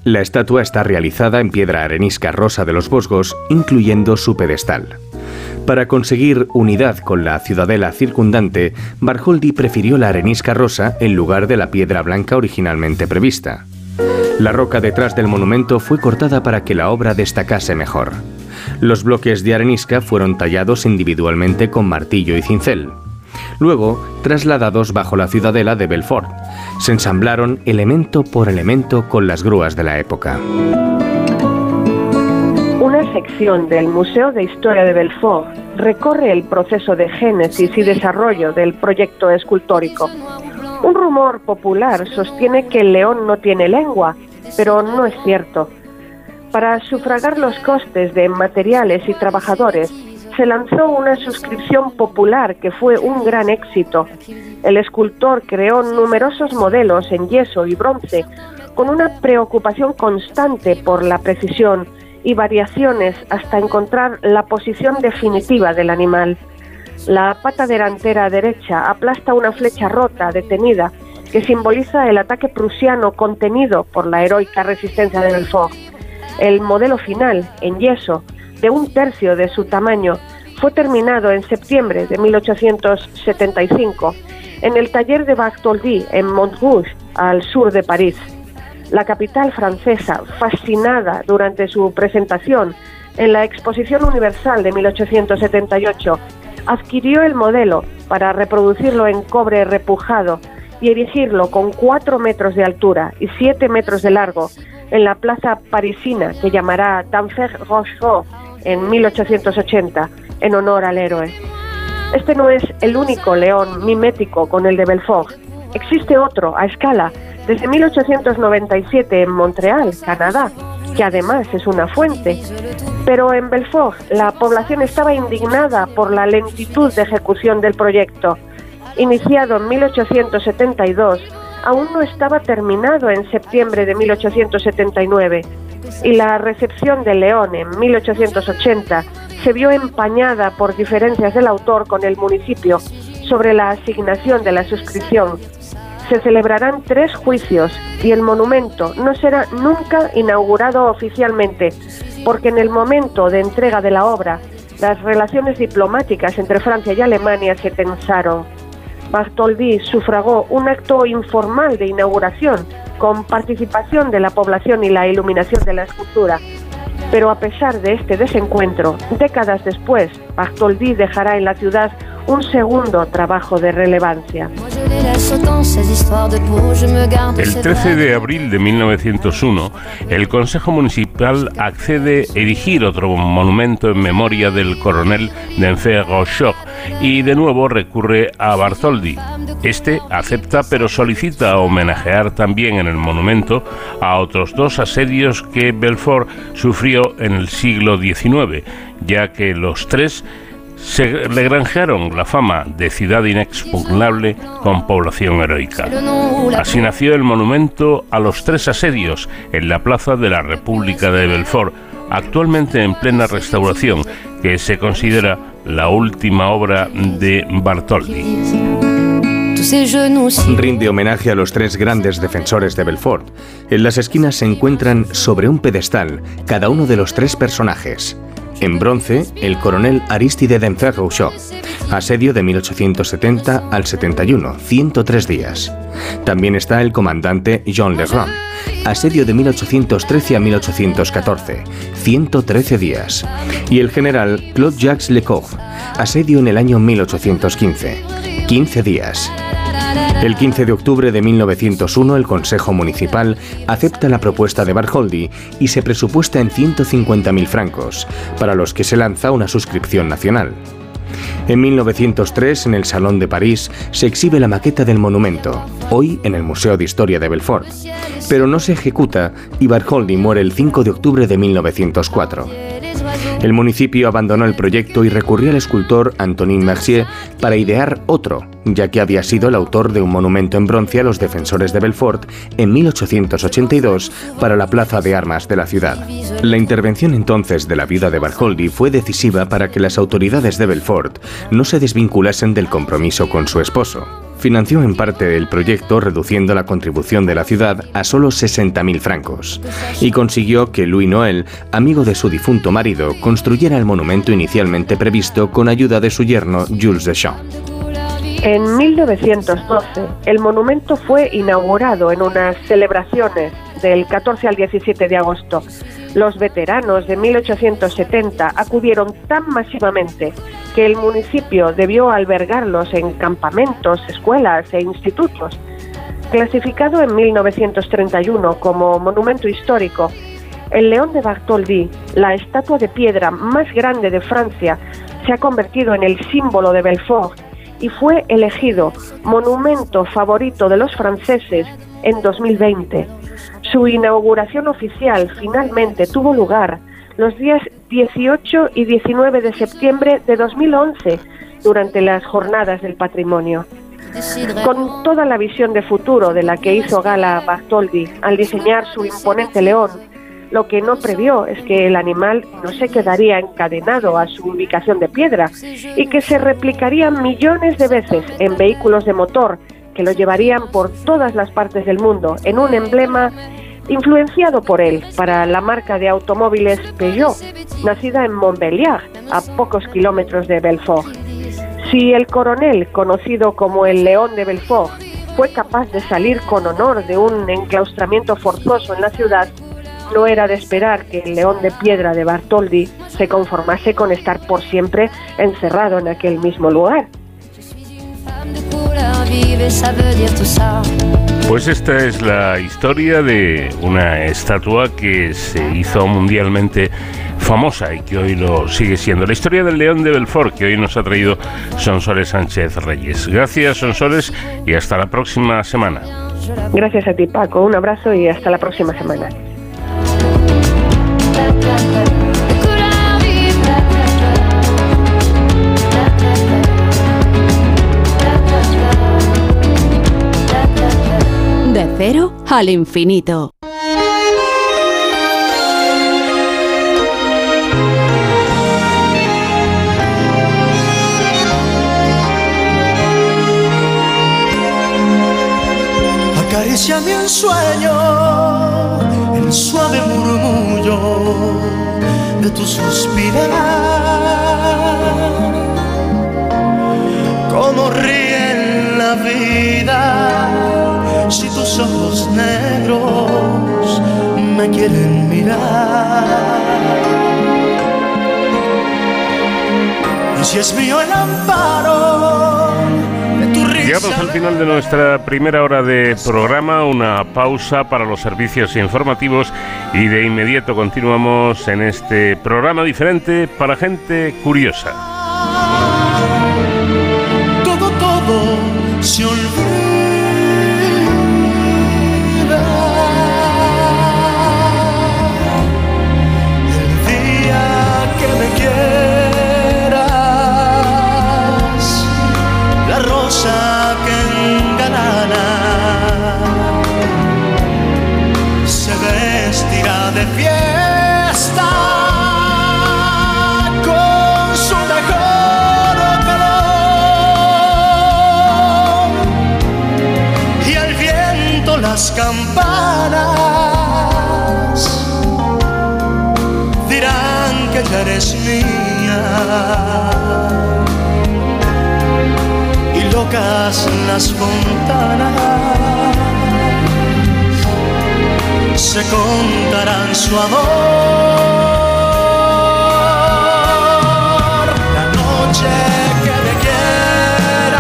La estatua está realizada en piedra arenisca rosa de los Bosgos, incluyendo su pedestal. Para conseguir unidad con la ciudadela circundante, Barjoldi prefirió la arenisca rosa en lugar de la piedra blanca originalmente prevista. La roca detrás del monumento fue cortada para que la obra destacase mejor. Los bloques de arenisca fueron tallados individualmente con martillo y cincel. Luego, trasladados bajo la ciudadela de Belfort, se ensamblaron elemento por elemento con las grúas de la época sección del Museo de Historia de Belfort recorre el proceso de génesis y desarrollo del proyecto escultórico. Un rumor popular sostiene que el león no tiene lengua, pero no es cierto. Para sufragar los costes de materiales y trabajadores, se lanzó una suscripción popular que fue un gran éxito. El escultor creó numerosos modelos en yeso y bronce con una preocupación constante por la precisión y variaciones hasta encontrar la posición definitiva del animal. La pata delantera derecha aplasta una flecha rota, detenida, que simboliza el ataque prusiano contenido por la heroica resistencia de Belfort. El modelo final, en yeso, de un tercio de su tamaño, fue terminado en septiembre de 1875 en el taller de Bartholdi en Montrouge, al sur de París. La capital francesa, fascinada durante su presentación en la Exposición Universal de 1878, adquirió el modelo para reproducirlo en cobre repujado y erigirlo con 4 metros de altura y 7 metros de largo en la plaza parisina que llamará Danfer Rochefort en 1880 en honor al héroe. Este no es el único león mimético con el de Belfort. Existe otro a escala desde 1897 en Montreal, Canadá, que además es una fuente. Pero en Belfort la población estaba indignada por la lentitud de ejecución del proyecto. Iniciado en 1872, aún no estaba terminado en septiembre de 1879 y la recepción de León en 1880 se vio empañada por diferencias del autor con el municipio sobre la asignación de la suscripción. Se celebrarán tres juicios y el monumento no será nunca inaugurado oficialmente, porque en el momento de entrega de la obra, las relaciones diplomáticas entre Francia y Alemania se tensaron. Bartholdi sufragó un acto informal de inauguración con participación de la población y la iluminación de la escultura. Pero a pesar de este desencuentro, décadas después, Bartholdi dejará en la ciudad un segundo trabajo de relevancia. El 13 de abril de 1901, el Consejo Municipal accede a erigir otro monumento en memoria del coronel Denfert Rochoc y de nuevo recurre a Bartholdi. Este acepta pero solicita homenajear también en el monumento a otros dos asedios que Belfort sufrió en el siglo XIX, ya que los tres se le granjearon la fama de ciudad inexpugnable con población heroica. Así nació el monumento a los tres asedios en la plaza de la República de Belfort, actualmente en plena restauración, que se considera la última obra de Bartoldi. Rinde homenaje a los tres grandes defensores de Belfort. En las esquinas se encuentran sobre un pedestal cada uno de los tres personajes. En bronce, el coronel Aristide denfer asedio de 1870 al 71, 103 días. También está el comandante Jean Legrand, asedio de 1813 a 1814, 113 días. Y el general Claude Jacques Lecoq, asedio en el año 1815, 15 días. El 15 de octubre de 1901 el Consejo Municipal acepta la propuesta de Barholdi y se presupuesta en 150.000 francos, para los que se lanza una suscripción nacional. En 1903, en el Salón de París, se exhibe la maqueta del monumento, hoy en el Museo de Historia de Belfort, pero no se ejecuta y Barholdi muere el 5 de octubre de 1904. El municipio abandonó el proyecto y recurrió al escultor Antonin Mercier para idear otro, ya que había sido el autor de un monumento en bronce a los defensores de Belfort en 1882 para la plaza de armas de la ciudad. La intervención entonces de la vida de Barholdi fue decisiva para que las autoridades de Belfort no se desvinculasen del compromiso con su esposo financió en parte el proyecto reduciendo la contribución de la ciudad a solo 60.000 francos y consiguió que Louis Noël, amigo de su difunto marido, construyera el monumento inicialmente previsto con ayuda de su yerno Jules Deschamps. En 1912, el monumento fue inaugurado en unas celebraciones del 14 al 17 de agosto. Los veteranos de 1870 acudieron tan masivamente que el municipio debió albergarlos en campamentos, escuelas e institutos. Clasificado en 1931 como monumento histórico, el León de Bartholdi, la estatua de piedra más grande de Francia, se ha convertido en el símbolo de Belfort y fue elegido monumento favorito de los franceses en 2020. Su inauguración oficial finalmente tuvo lugar los días 18 y 19 de septiembre de 2011 durante las Jornadas del Patrimonio. Con toda la visión de futuro de la que hizo gala Bartoldi al diseñar su imponente león, Lo que no previó es que el animal no se quedaría encadenado a su ubicación de piedra y que se replicaría millones de veces en vehículos de motor que lo llevarían por todas las partes del mundo en un emblema influenciado por él para la marca de automóviles Peugeot, nacida en Montbéliard, a pocos kilómetros de Belfort. Si el coronel, conocido como el León de Belfort, fue capaz de salir con honor de un enclaustramiento forzoso en la ciudad, no era de esperar que el león de piedra de Bartoldi se conformase con estar por siempre encerrado en aquel mismo lugar. Pues esta es la historia de una estatua que se hizo mundialmente famosa y que hoy lo sigue siendo. La historia del León de Belfort que hoy nos ha traído Sonsoles Sánchez Reyes. Gracias Sonsoles y hasta la próxima semana. Gracias a ti Paco, un abrazo y hasta la próxima semana. Cero al infinito. Acaricia mi sueño, el suave murmullo de tu suspirar. Como ríe la vida si tus ojos negros me quieren mirar. Y si es mío el amparo de tu risa. Llegamos al final de nuestra primera hora de programa, una pausa para los servicios informativos y de inmediato continuamos en este programa diferente para gente curiosa. Las fontanas se contarán su amor. La noche que me quieras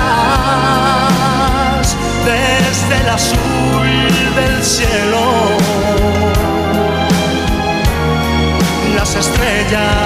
desde el azul del cielo. Las estrellas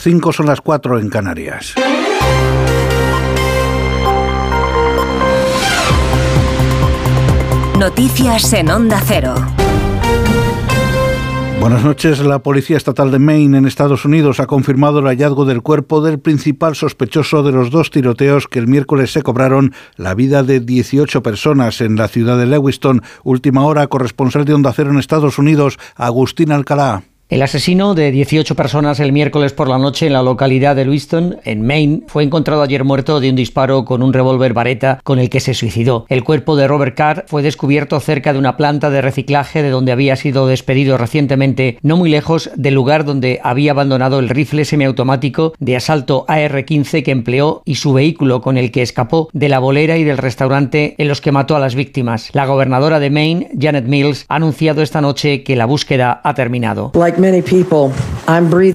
las 5, son las 4 en Canarias. Noticias en Onda Cero. Buenas noches. La Policía Estatal de Maine en Estados Unidos ha confirmado el hallazgo del cuerpo del principal sospechoso de los dos tiroteos que el miércoles se cobraron la vida de 18 personas en la ciudad de Lewiston. Última hora, corresponsal de Onda Cero en Estados Unidos, Agustín Alcalá. El asesino de 18 personas el miércoles por la noche en la localidad de Lewiston, en Maine, fue encontrado ayer muerto de un disparo con un revólver vareta con el que se suicidó. El cuerpo de Robert Carr fue descubierto cerca de una planta de reciclaje de donde había sido despedido recientemente, no muy lejos del lugar donde había abandonado el rifle semiautomático de asalto AR-15 que empleó y su vehículo con el que escapó de la bolera y del restaurante en los que mató a las víctimas. La gobernadora de Maine, Janet Mills, ha anunciado esta noche que la búsqueda ha terminado.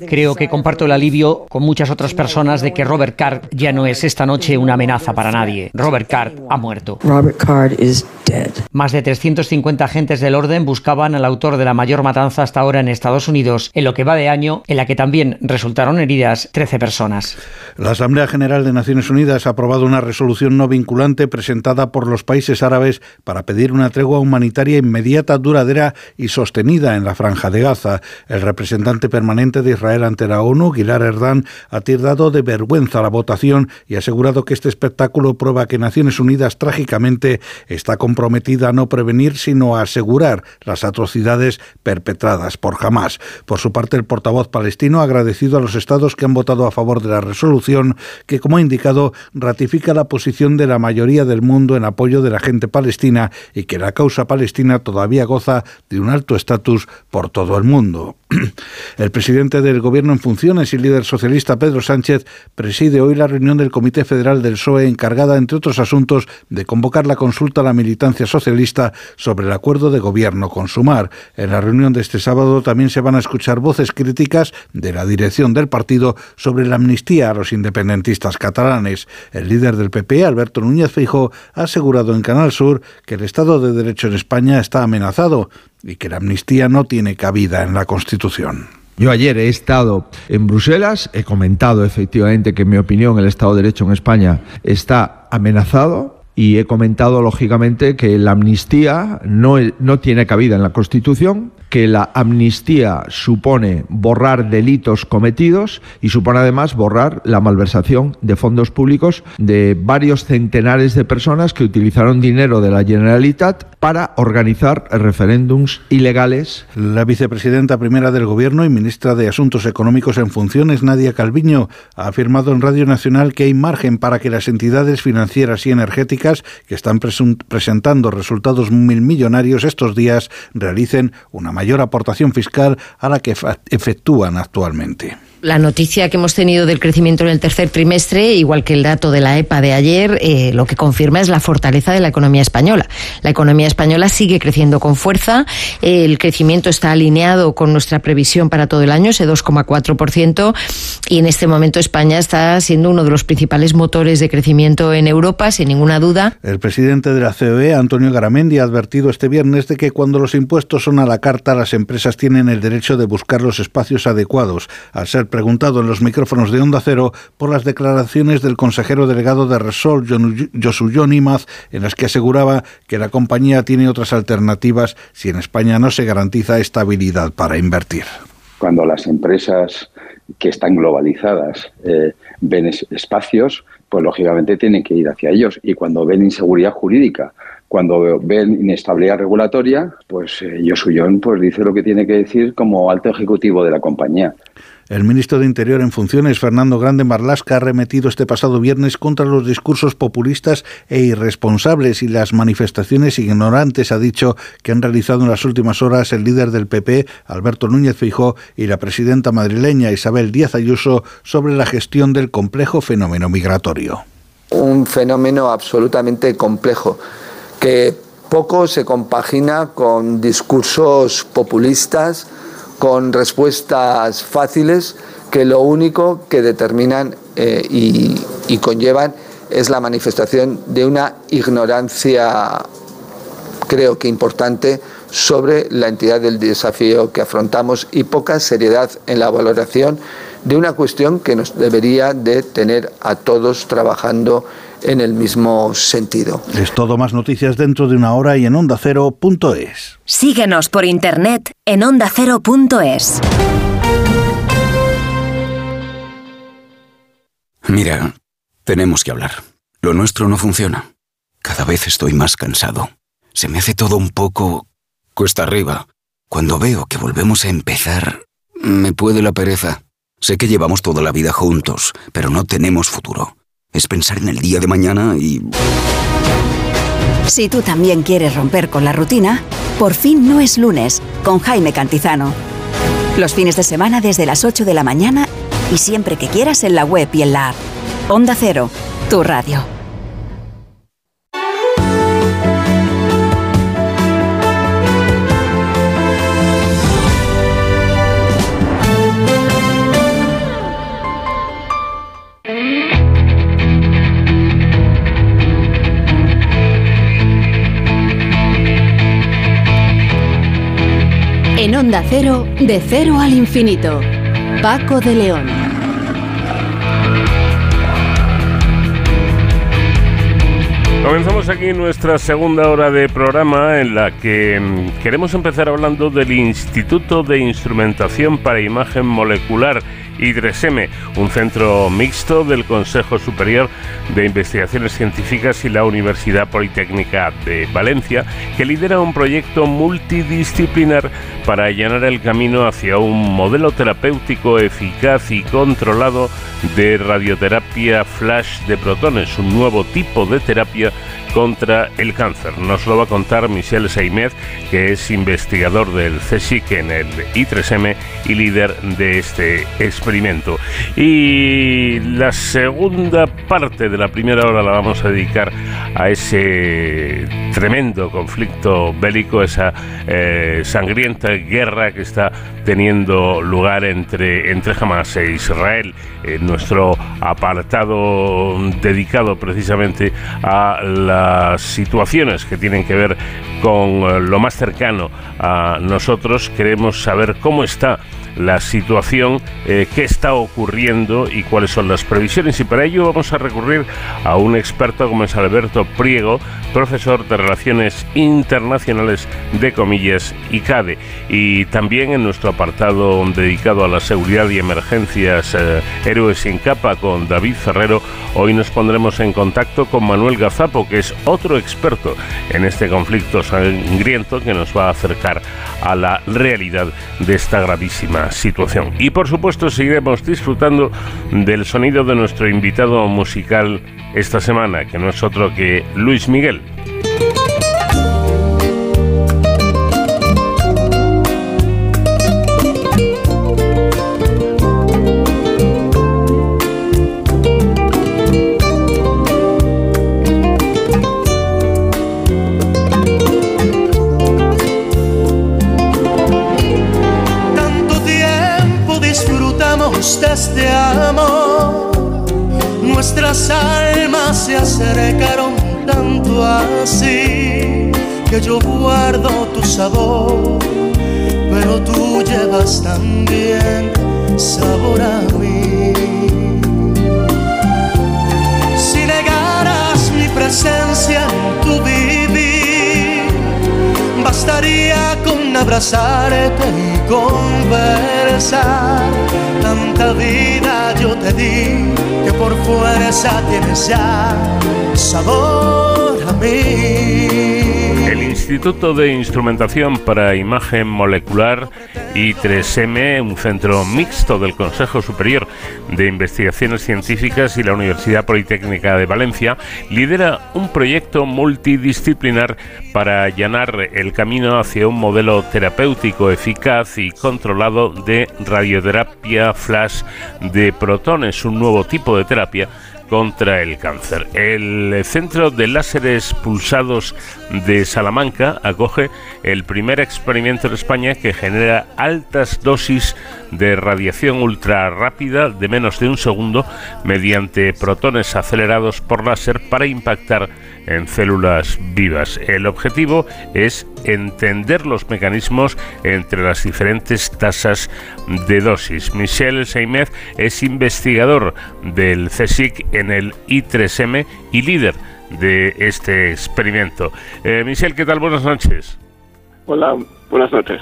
Creo que comparto el alivio con muchas otras personas de que Robert Carr ya no es esta noche una amenaza para nadie. Robert Carr ha muerto. Robert Card is dead. Más de 350 agentes del orden buscaban al autor de la mayor matanza hasta ahora en Estados Unidos, en lo que va de año, en la que también resultaron heridas 13 personas. La Asamblea General de Naciones Unidas ha aprobado una resolución no vinculante presentada por los países árabes para pedir una tregua humanitaria inmediata, duradera y sostenida en la franja de Gaza. El representante permanente de Israel ante la ONU, Gilad Erdan, ha tildado de vergüenza la votación y ha asegurado que este espectáculo prueba que Naciones Unidas trágicamente está comprometida a no prevenir sino a asegurar las atrocidades perpetradas por Hamas. Por su parte, el portavoz palestino ha agradecido a los estados que han votado a favor de la resolución que, como ha indicado, ratifica la posición de la mayoría del mundo en apoyo de la gente palestina y que la causa palestina todavía goza de un alto estatus por todo el mundo. El presidente del Gobierno en funciones y líder socialista Pedro Sánchez preside hoy la reunión del Comité Federal del PSOE encargada, entre otros asuntos, de convocar la consulta a la militancia socialista sobre el acuerdo de gobierno con Sumar. En la reunión de este sábado también se van a escuchar voces críticas de la dirección del partido sobre la amnistía a los independentistas catalanes. El líder del PP, Alberto Núñez Feijóo, ha asegurado en Canal Sur que el Estado de Derecho en España está amenazado y que la amnistía no tiene cabida en la Constitución. Yo ayer he estado en Bruselas, he comentado efectivamente que en mi opinión el Estado de Derecho en España está amenazado y he comentado lógicamente que la amnistía no, no tiene cabida en la Constitución, que la amnistía supone borrar delitos cometidos y supone además borrar la malversación de fondos públicos de varios centenares de personas que utilizaron dinero de la Generalitat para organizar referéndums ilegales. La vicepresidenta primera del Gobierno y ministra de Asuntos Económicos en funciones, Nadia Calviño, ha afirmado en Radio Nacional que hay margen para que las entidades financieras y energéticas que están presentando resultados mil millonarios estos días realicen una mayor aportación fiscal a la que efectúan actualmente. La noticia que hemos tenido del crecimiento en el tercer trimestre, igual que el dato de la EPA de ayer, eh, lo que confirma es la fortaleza de la economía española. La economía española sigue creciendo con fuerza, el crecimiento está alineado con nuestra previsión para todo el año, ese 2,4%, y en este momento España está siendo uno de los principales motores de crecimiento en Europa, sin ninguna duda. El presidente de la COE, Antonio Garamendi, ha advertido este viernes de que cuando los impuestos son a la carta, las empresas tienen el derecho de buscar los espacios adecuados. Al ser preguntado en los micrófonos de Onda Cero por las declaraciones del consejero delegado de Resol, Jon- Josu Jon Imaz, en las que aseguraba que la compañía tiene otras alternativas si en España no se garantiza estabilidad para invertir. cuando las empresas que están globalizadas eh, ven es- espacios, pues lógicamente tienen que ir hacia ellos. Y cuando ven inseguridad jurídica, cuando ven inestabilidad regulatoria, pues eh, Yosuyon pues dice lo que tiene que decir como alto ejecutivo de la compañía. El ministro de Interior en funciones, Fernando Grande Marlasca, ha remetido este pasado viernes contra los discursos populistas e irresponsables y las manifestaciones ignorantes, ha dicho, que han realizado en las últimas horas el líder del PP, Alberto Núñez Feijóo, y la presidenta madrileña, Isabel Díaz Ayuso, sobre la gestión del complejo fenómeno migratorio. un fenómeno absolutamente complejo que poco se compagina con discursos populistas, con respuestas fáciles que lo único que determinan eh, y, y conllevan es la manifestación de una ignorancia, creo que importante, sobre la entidad del desafío que afrontamos y poca seriedad en la valoración de una cuestión que nos debería de tener a todos trabajando en el mismo sentido. Es todo más noticias dentro de una hora y en ondacero.es. Síguenos por internet en ondacero.es. Mira, tenemos que hablar. Lo nuestro no funciona. Cada vez estoy más cansado. Se me hace todo un poco cuesta arriba. Cuando veo que volvemos a empezar, me puede la pereza. Sé que llevamos toda la vida juntos, pero no tenemos futuro. Es pensar en el día de mañana y... Si tú también quieres romper con la rutina, por fin no es lunes, con Jaime Cantizano. Los fines de semana desde las 8 de la mañana y siempre que quieras en la web y en la app. Onda Cero, tu radio. En Onda Cero, de cero al infinito. Paco de León. Comenzamos aquí nuestra segunda hora de programa en la que mm, queremos empezar hablando del Instituto de Instrumentación para Imagen Molecular I3M, un centro mixto del Consejo Superior de Investigaciones Científicas y la Universidad Politécnica de Valencia, que lidera un proyecto multidisciplinar para allanar el camino hacia un modelo terapéutico eficaz y controlado de radioterapia flash de protones, un nuevo tipo de terapia contra el cáncer. Nos lo va a contar Michel Seimed, que es investigador del CSIC en el I3M y líder de este experimento. Y la segunda parte de la primera hora la vamos a dedicar a ese tremendo conflicto bélico, esa eh, sangrienta guerra que está teniendo lugar entre, entre Hamas e Israel, en nuestro apartado dedicado precisamente a las situaciones que tienen que ver con eh, lo más cercano a nosotros. Queremos saber cómo está la situación, eh, qué está ocurriendo y cuáles son las previsiones. Y para ello vamos a recurrir a un experto como es Alberto Priego, profesor de Relaciones Internacionales de Comillas y CADE. Y también en nuestro apartado dedicado a la seguridad y emergencias eh, Héroes sin capa con David Ferrero, hoy nos pondremos en contacto con Manuel Gazapo, que es otro experto en este conflicto sangriento que nos va a acercar a la realidad de esta gravísima situación. Y por supuesto seguiremos disfrutando del sonido de nuestro invitado musical esta semana, que no es otro que Luis Miguel. Este amor, nuestras almas se acercaron tanto así que yo guardo tu sabor, pero tú llevas también sabor a mí. Si negaras mi presencia en tu vivir, bastaría con abrazarte y conversar. Tanta vida yo te di que por fuerza tienes ya sabor a mí. Instituto de Instrumentación para Imagen Molecular I3M, un centro mixto del Consejo Superior de Investigaciones Científicas y la Universidad Politécnica de Valencia, lidera un proyecto multidisciplinar para allanar el camino hacia un modelo terapéutico eficaz y controlado de radioterapia flash de protones, un nuevo tipo de terapia contra el cáncer. El Centro de Láseres Pulsados de Salamanca acoge el primer experimento en España que genera altas dosis de radiación ultra rápida de menos de un segundo mediante protones acelerados por láser para impactar en células vivas. El objetivo es entender los mecanismos entre las diferentes tasas de dosis. Michel Seymed es investigador del CSIC en el I3M y líder de este experimento. Eh, Michel, ¿qué tal? Buenas noches. Hola, buenas noches.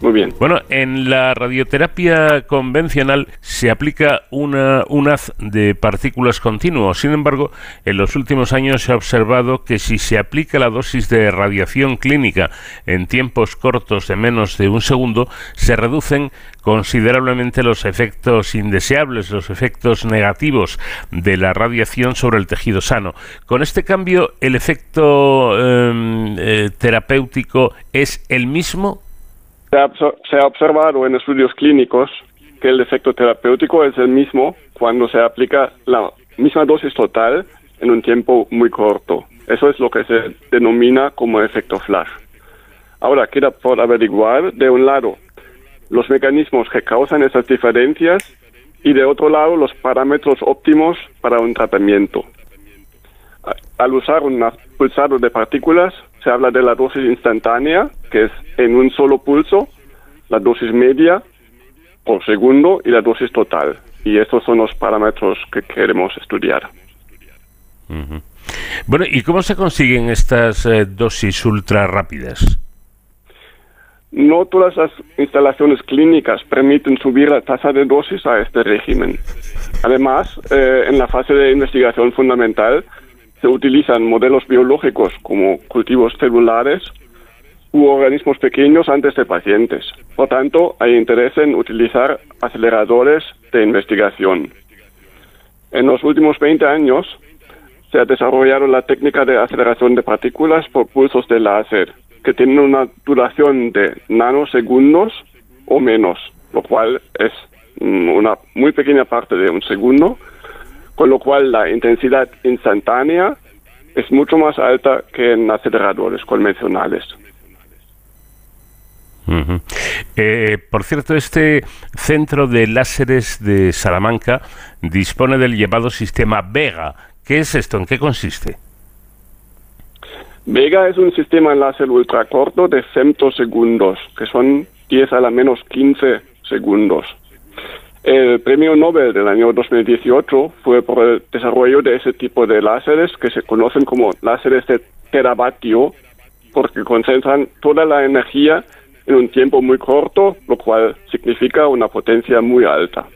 Muy bien. Bueno, en la radioterapia convencional se aplica una, un haz de partículas continuo. Sin embargo, en los últimos años se ha observado que si se aplica la dosis de radiación clínica en tiempos cortos de menos de un segundo, se reducen considerablemente los efectos indeseables, los efectos negativos de la radiación sobre el tejido sano. Con este cambio, ¿el efecto em, eh, terapéutico es el mismo se ha, observado en estudios clínicos que el efecto terapéutico es el mismo cuando se aplica la misma dosis total en un tiempo muy corto. Eso es lo que se denomina como efecto flash. Ahora queda por averiguar, de un lado, los mecanismos que causan esas diferencias y de otro lado, los parámetros óptimos para un tratamiento. Al usar un pulsado de partículas, se habla de la dosis instantánea, que es en un solo pulso, la dosis media por segundo y la dosis total. Y estos son los parámetros que queremos estudiar. Bueno, ¿y cómo se consiguen estas eh, dosis ultra rápidas? No todas las instalaciones clínicas permiten subir la tasa de dosis a este régimen. Además, eh, en la fase de investigación fundamental se utilizan modelos biológicos como cultivos celulares u organismos pequeños antes de pacientes. Por tanto, hay interés en utilizar aceleradores de investigación. En los últimos 20 años se ha desarrollado la técnica de aceleración de partículas por pulsos de láser, que tienen una duración de nanosegundos o menos, lo cual es mm, una muy pequeña parte de un segundo, con lo cual la intensidad instantánea es mucho más alta que en aceleradores convencionales. Eh, por cierto, este centro de láseres de Salamanca dispone del llamado sistema Vega. ¿Qué es esto? ¿En qué consiste? Vega es un sistema láser ultracorto de femtosegundos, que son 10 a la menos 15 segundos. El premio Nobel del año 2018 fue por el desarrollo de ese tipo de láseres que se conocen como láseres de teravatio, porque concentran toda la energía en un tiempo muy corto, lo cual significa una potencia muy alta.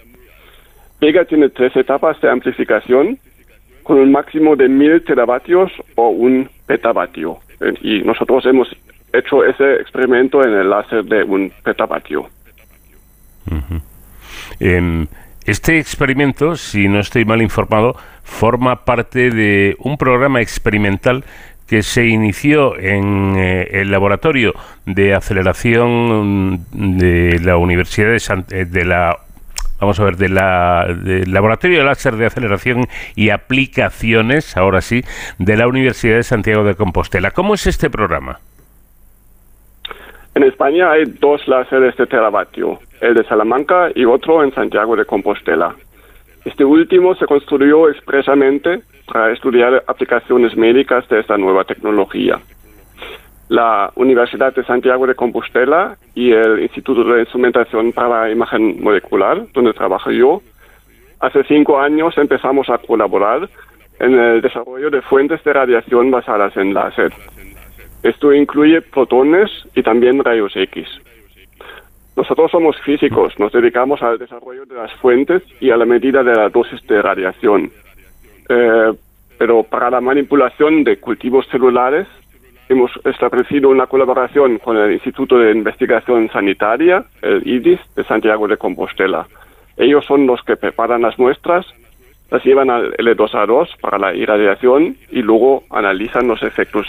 Vega tiene tres etapas de amplificación con un máximo de 1000 teravatios o un petavatio. Y nosotros hemos hecho ese experimento en el láser de un petavatio. Em, este experimento, si no estoy mal informado, forma parte de un programa experimental que se inició en eh, el laboratorio de aceleración de la Universidad de, eh, de la vamos a ver, del Laboratorio de Láser de Aceleración y Aplicaciones, ahora sí, de la Universidad de Santiago de Compostela. ¿Cómo es este programa? En España hay dos láseres de teravatio, el de Salamanca y otro en Santiago de Compostela. Este último se construyó expresamente para estudiar aplicaciones médicas de esta nueva tecnología. La Universidad de Santiago de Compostela y el Instituto de Instrumentación para Imagen Molecular, donde trabajo yo, hace cinco años empezamos a colaborar en el desarrollo de fuentes de radiación basadas en láser. Esto incluye protones y también rayos X. Nosotros somos físicos, nos dedicamos al desarrollo de las fuentes y a la medida de la dosis de radiación. Eh, pero para la manipulación de cultivos celulares hemos establecido una colaboración con el Instituto de Investigación Sanitaria, el IDIS, de Santiago de Compostela. Ellos son los que preparan las muestras, las llevan al L2A2 para la irradiación y luego analizan los efectos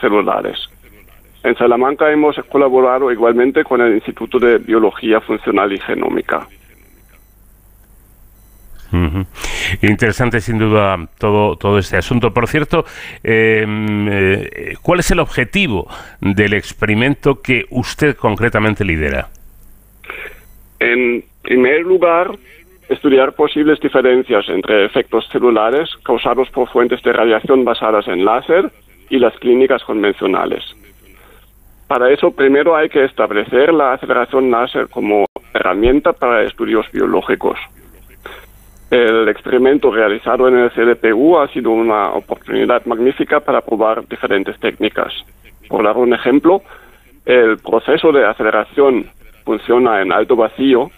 celulares. En Salamanca hemos colaborado igualmente con el Instituto de Biología Funcional y Genómica. Interesante sin duda todo, todo este asunto. Por cierto, em, eh, ¿cuál es el objetivo del experimento que usted concretamente lidera? En primer lugar, estudiar posibles diferencias entre efectos celulares causados por fuentes de radiación basadas en láser y las clínicas convencionales. Para eso, primero hay que establecer la aceleración láser como herramienta para estudios biológicos. El experimento realizado en el CDPU ha sido una oportunidad magnífica para probar diferentes técnicas. Por dar un ejemplo, el proceso de aceleración funciona en alto vacío,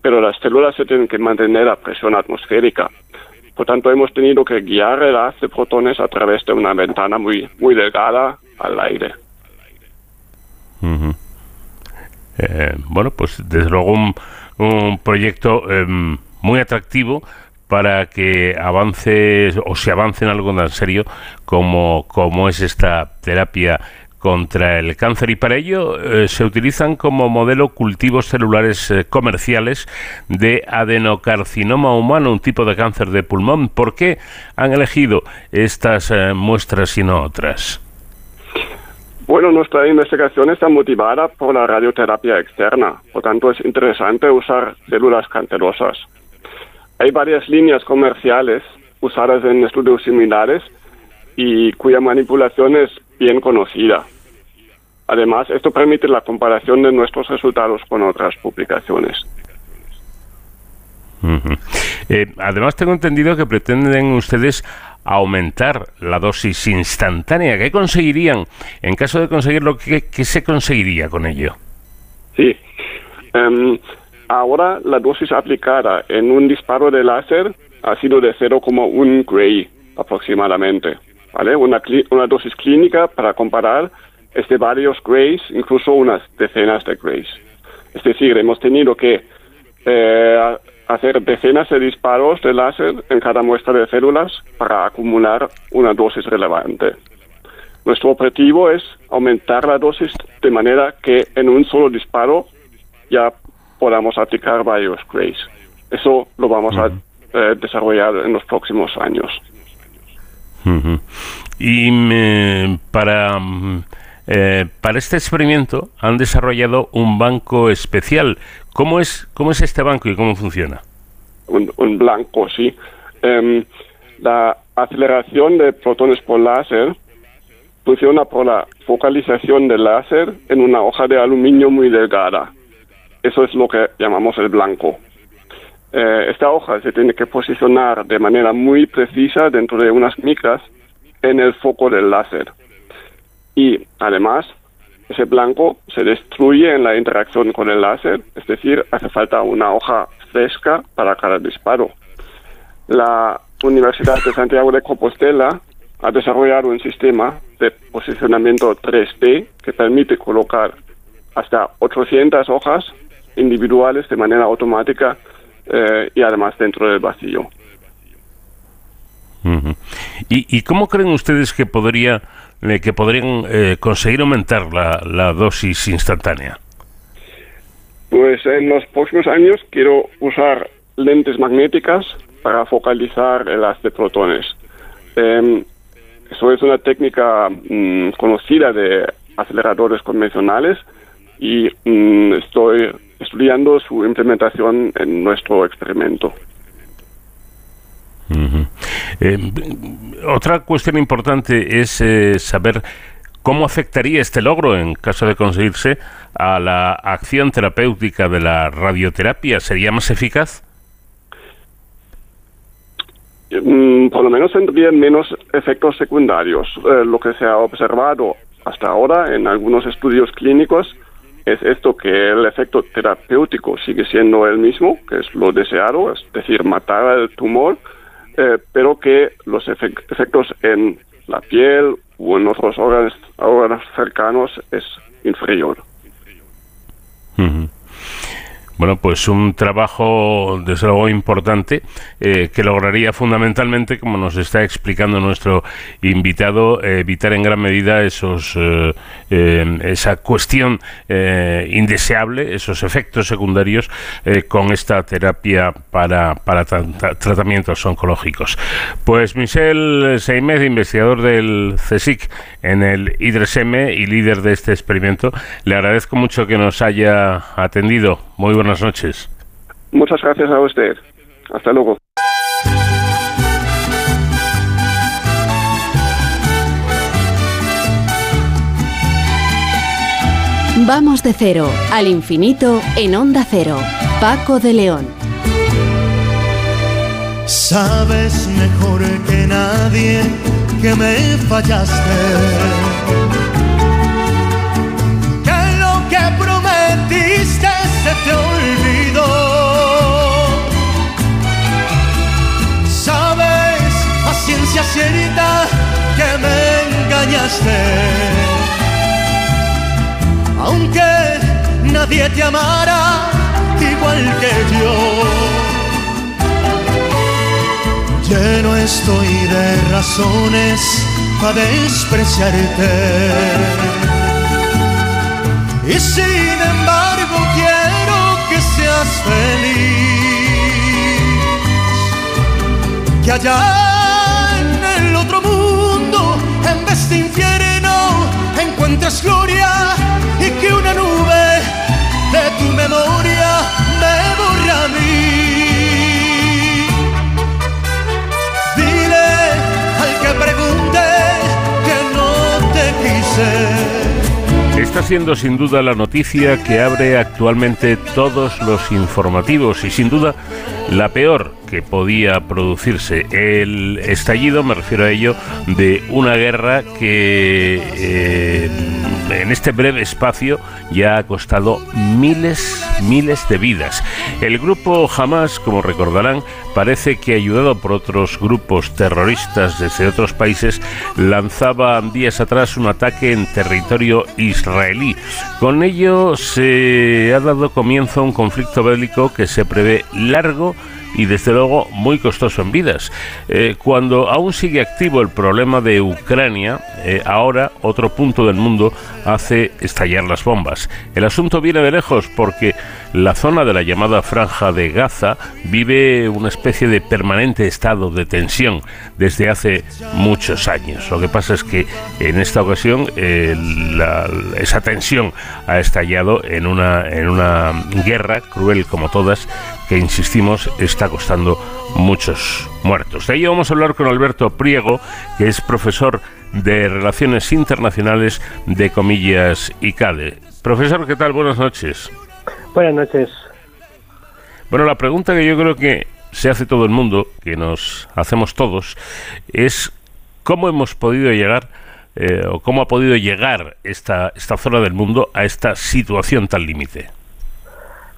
pero las células se tienen que mantener a presión atmosférica. Por tanto, hemos tenido que guiar el haz de protones a través de una ventana muy, muy delgada al aire. Eh, bueno, pues desde luego un, un proyecto em, muy atractivo para que avance o se avance en algo tan serio como, como es esta terapia contra el cáncer y para ello eh, se utilizan como modelo cultivos celulares eh, comerciales de adenocarcinoma humano, un tipo de cáncer de pulmón. ¿Por qué han elegido estas muestras y no otras? Bueno, nuestra investigación está motivada por la radioterapia externa, por tanto es interesante usar células cancerosas. Hay varias líneas comerciales usadas en estudios similares y cuya manipulación es bien conocida. Además, esto permite la comparación de nuestros resultados con otras publicaciones. Eh, además, tengo entendido que pretenden ustedes aumentar la dosis instantánea. ¿Qué conseguirían? En caso de conseguirlo, ¿qué, qué se conseguiría con ello? Sí. Em, ahora la dosis aplicada en un disparo de láser ha sido de 0,1 gray aproximadamente. ¿Vale? Una, una dosis clínica para comparar es de varios grays, incluso unas decenas de grays. Es decir, hemos tenido que eh, hacer decenas de disparos de láser en cada muestra de células para acumular una dosis relevante. Nuestro objetivo es aumentar la dosis de manera que en un solo disparo ya podamos aplicar varios grays. Eso lo vamos a eh, desarrollar en los próximos años. Y mm, para, mm, eh, para este experimento han desarrollado un banco especial. ¿Cómo es, cómo es este banco y cómo funciona? un, blanco, sí. Em, la aceleración de protones por láser funciona por la focalización del láser en una hoja de aluminio muy delgada. Eso es lo que llamamos el blanco. Eh, esta hoja se tiene que posicionar de manera muy precisa dentro de unas micras en el foco del láser. Y además, ese blanco se destruye en la interacción con el láser, es decir, hace falta una hoja fresca para cada disparo. La Universidad de Santiago de Compostela ha desarrollado un sistema de posicionamiento 3D que permite colocar hasta 800 hojas individuales de manera automática eh, y además dentro del vacío. ¿Y, y cómo creen ustedes que podría eh, que podrían eh, conseguir aumentar la, la dosis instantánea? Pues en los próximos años quiero usar lentes magnéticas para focalizar el haz de protones. Em, eso es una técnica mm, conocida de aceleradores convencionales y mm, estoy estudiando su implementación en nuestro experimento. Eh, otra cuestión importante es eh, saber cómo afectaría este logro, en caso de conseguirse, a la acción terapéutica de la radioterapia. ¿Sería más eficaz? Mm, por lo menos tendría menos efectos secundarios. Eh, lo que se ha observado hasta ahora en algunos estudios clínicos es esto que el efecto terapéutico sigue siendo el mismo, que es lo deseado, es decir, matar el tumor, eh, pero que los efec- efectos en la piel o en otros órganos, cercanos es inferior. Bueno, pues un trabajo desde luego importante eh, que lograría fundamentalmente, como nos está explicando nuestro invitado, evitar en gran medida esos esa cuestión indeseable, esos efectos secundarios con esta terapia para, para tratamientos oncológicos. Pues Michel Seimed, investigador del CSIC en el IDRESM y líder de este experimento, le agradezco mucho que nos haya atendido. Muy buenas noches. Muchas gracias a usted. Hasta luego. Vamos de cero al infinito en onda cero. Paco de León. Sabes mejor que nadie que me fallaste. Te olvidó. Sabes a ciencia cierta que me engañaste. Aunque nadie te amara igual que yo Lleno estoy de razones para despreciarte. Y sin embargo quiero feliz. Que allá en el otro mundo, en vez de infierno, encuentres gloria y que una nube de tu memoria me borra a mí. que no te quise. Está siendo sin duda la noticia que abre actualmente todos los informativos y sin duda la peor que podía producirse. El estallido, me refiero a ello, de una guerra que eh, en este breve espacio ya ha costado miles, miles de vidas. El grupo Hamas, como recordarán, parece que ayudado por otros grupos terroristas desde otros países, lanzaba días atrás un ataque en territorio israelí. Con ello se ha dado comienzo a un conflicto bélico que se prevé largo y desde luego muy costoso en vidas. Eh, cuando aún sigue activo el problema de Ucrania, eh, ahora otro punto del mundo hace estallar las bombas. El asunto viene de lejos porque la zona de la llamada franja de Gaza vive una especie de permanente estado de tensión desde hace muchos años. Lo que pasa es que en esta ocasión esa tensión ha estallado en una, en una guerra cruel como todas que, insistimos, está costando muchos muertos. De ello vamos a hablar con Alberto Priego, que es profesor de Relaciones Internacionales de Comillas y CADE. Profesor, ¿qué tal? Buenas noches. Buenas noches. Bueno, la pregunta que yo creo que se hace todo el mundo, que nos hacemos todos, es cómo hemos podido llegar eh, o cómo ha podido llegar esta, esta zona del mundo a esta situación tan límite.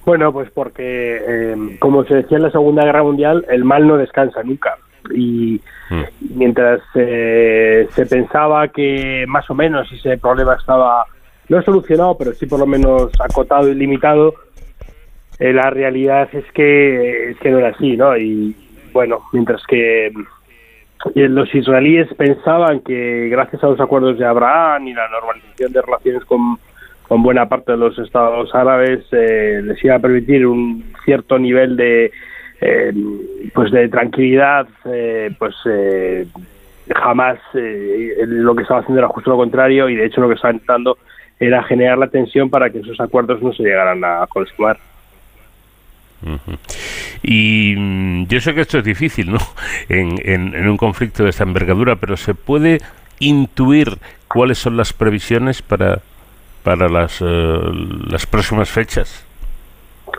Bueno, pues porque, eh, como se decía en la Segunda Guerra Mundial, el mal no descansa nunca. Y mm. mientras eh, se pensaba que más o menos ese problema estaba no solucionado, pero sí por lo menos acotado y limitado, eh, la realidad es que, es que no era así, ¿no? Y bueno, mientras que los israelíes pensaban que gracias a los acuerdos de Abraham y la normalización de relaciones con con buena parte de los estados árabes eh, les iba a permitir un cierto nivel de eh, pues de tranquilidad eh, pues jamás lo que estaba haciendo era justo lo contrario y de hecho lo que estaba intentando era generar la tensión para que esos acuerdos no se llegaran a consumar. Y mm, yo sé que esto es difícil, ¿no? En, en, un conflicto de esta envergadura, pero ¿se puede intuir cuáles son las previsiones para, para las, eh, las próximas fechas?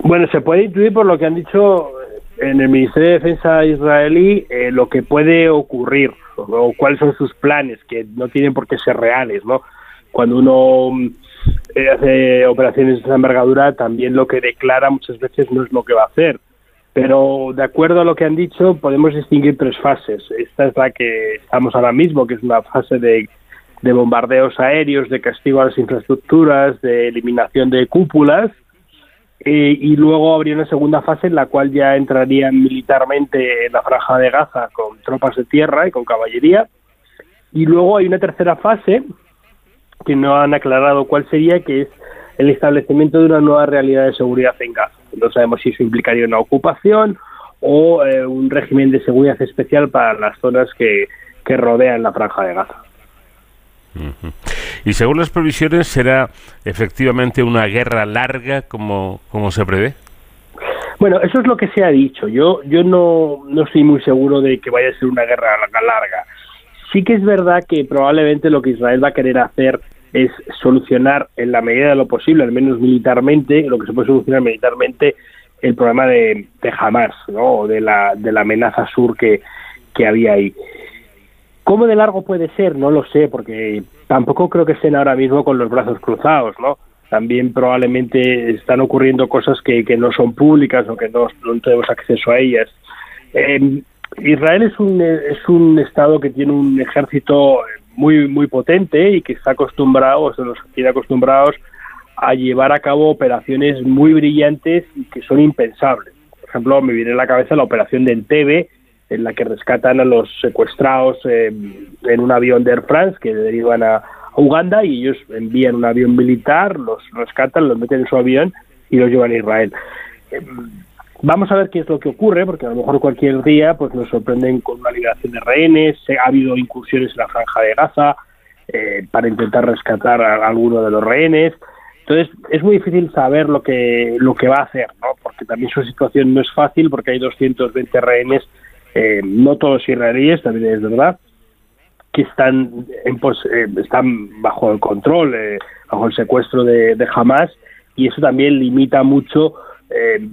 Bueno, se puede intuir por lo que han dicho en el Ministerio de Defensa israelí eh, lo que puede ocurrir o, cuáles son sus planes, que no tienen por qué ser reales, ¿no? Cuando uno eh, hace operaciones de esa envergadura, también lo que declara muchas veces no es lo que va a hacer. Pero de acuerdo a lo que han dicho, podemos distinguir tres fases. Esta es la que estamos ahora mismo, que es una fase de de bombardeos aéreos, de castigo a las infraestructuras, de eliminación de cúpulas. Eh, y luego habría una segunda fase en la cual ya entrarían militarmente en la franja de Gaza con tropas de tierra y con caballería. Y luego hay una tercera fase que no han aclarado cuál sería, que es el establecimiento de una nueva realidad de seguridad en Gaza. No sabemos si eso implicaría una ocupación o eh, un régimen de seguridad especial para las zonas que, que rodean la franja de Gaza. Y según las previsiones, ¿será efectivamente una guerra larga como, como se prevé? Bueno, eso es lo que se ha dicho. Yo, yo no, no estoy muy seguro de que vaya a ser una guerra larga. Sí que es verdad que probablemente lo que Israel va a querer hacer es solucionar en la medida de lo posible, al menos militarmente, lo que se puede solucionar militarmente, el problema de, de Hamas, ¿no? de la, de la amenaza sur que, que había ahí. ¿Cómo de largo puede ser? No lo sé, porque tampoco creo que estén ahora mismo con los brazos cruzados, ¿no? También probablemente están ocurriendo cosas que, no son públicas o que no, tenemos acceso a ellas. Eh, Israel es un, es un estado que tiene un ejército muy muy potente y que está acostumbrado, o se los tiene acostumbrados a llevar a cabo operaciones muy brillantes y que son impensables. Por ejemplo, me viene a la cabeza la operación de Entebbe, en la que rescatan a los secuestrados eh, en un avión de Air France que derivan a, Uganda y ellos envían un avión militar, los rescatan, los meten en su avión y los llevan a Israel. Eh, vamos a ver qué es lo que ocurre, porque a lo mejor cualquier día pues nos sorprenden con una liberación de rehenes, ha habido incursiones en la franja de Gaza eh, para intentar rescatar a, alguno de los rehenes. Entonces es muy difícil saber lo que lo que va a hacer, ¿no? porque también su situación no es fácil, porque hay 220 rehenes eh, no todos israelíes, también es verdad, que están, en, eh, están bajo el control, eh, bajo el secuestro de, de, Hamas, y eso también limita mucho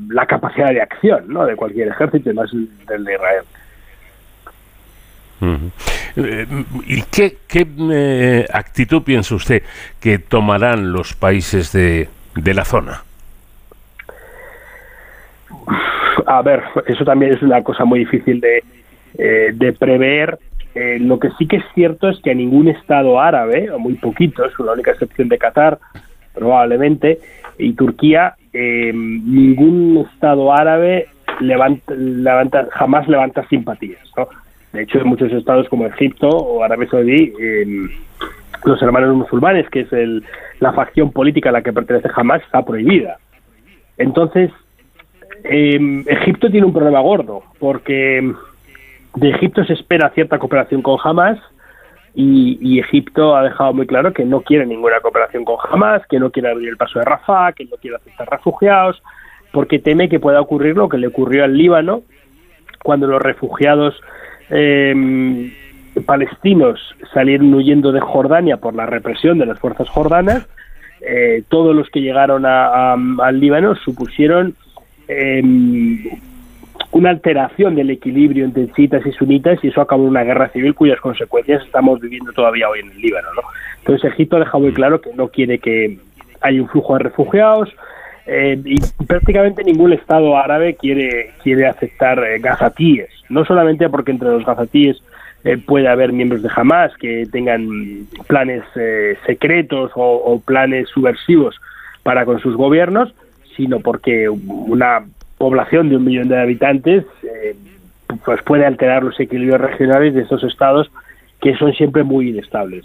la capacidad de acción ¿no? de cualquier ejército, y más del de Israel. ¿Y qué, qué actitud piensa usted que tomarán los países de, de la zona? a ver, eso también es una cosa muy difícil de, eh, prever. Eh, lo que sí que es cierto es que a ningún Estado árabe, o muy poquitos, la única excepción de Qatar, probablemente, y Turquía, eh, ningún Estado árabe levanta, levanta, jamás levanta simpatías. ¿no? De hecho, en muchos estados como Egipto o Arabia Saudí, los hermanos musulmanes, que es el, la facción política a la que pertenece jamás, está prohibida. Entonces, eh, Egipto tiene un problema gordo, porque de Egipto se espera cierta cooperación con Hamas y, Egipto ha dejado muy claro que no quiere ninguna cooperación con Hamas, que no quiere abrir el paso de Rafah, que no quiere aceptar refugiados, porque teme que pueda ocurrir lo que le ocurrió al Líbano cuando los refugiados eh, palestinos salieron huyendo de Jordania por la represión de las fuerzas jordanas. Eh, todos los que llegaron al Líbano supusieron eh, una alteración del equilibrio entre chiitas y sunitas y eso acabó en una guerra civil cuyas consecuencias estamos viviendo todavía hoy en el Líbano. ¿no? Entonces Egipto ha dejado muy claro que no quiere que haya un flujo de refugiados eh, y prácticamente ningún Estado árabe quiere, quiere aceptar eh, gazatíes, no solamente porque entre los gazatíes eh, puede haber miembros de Hamas que tengan planes eh, secretos o, o planes subversivos para con sus gobiernos, sino porque una población de un millón de habitantes eh, pues puede alterar los equilibrios regionales de estos estados que son siempre muy inestables.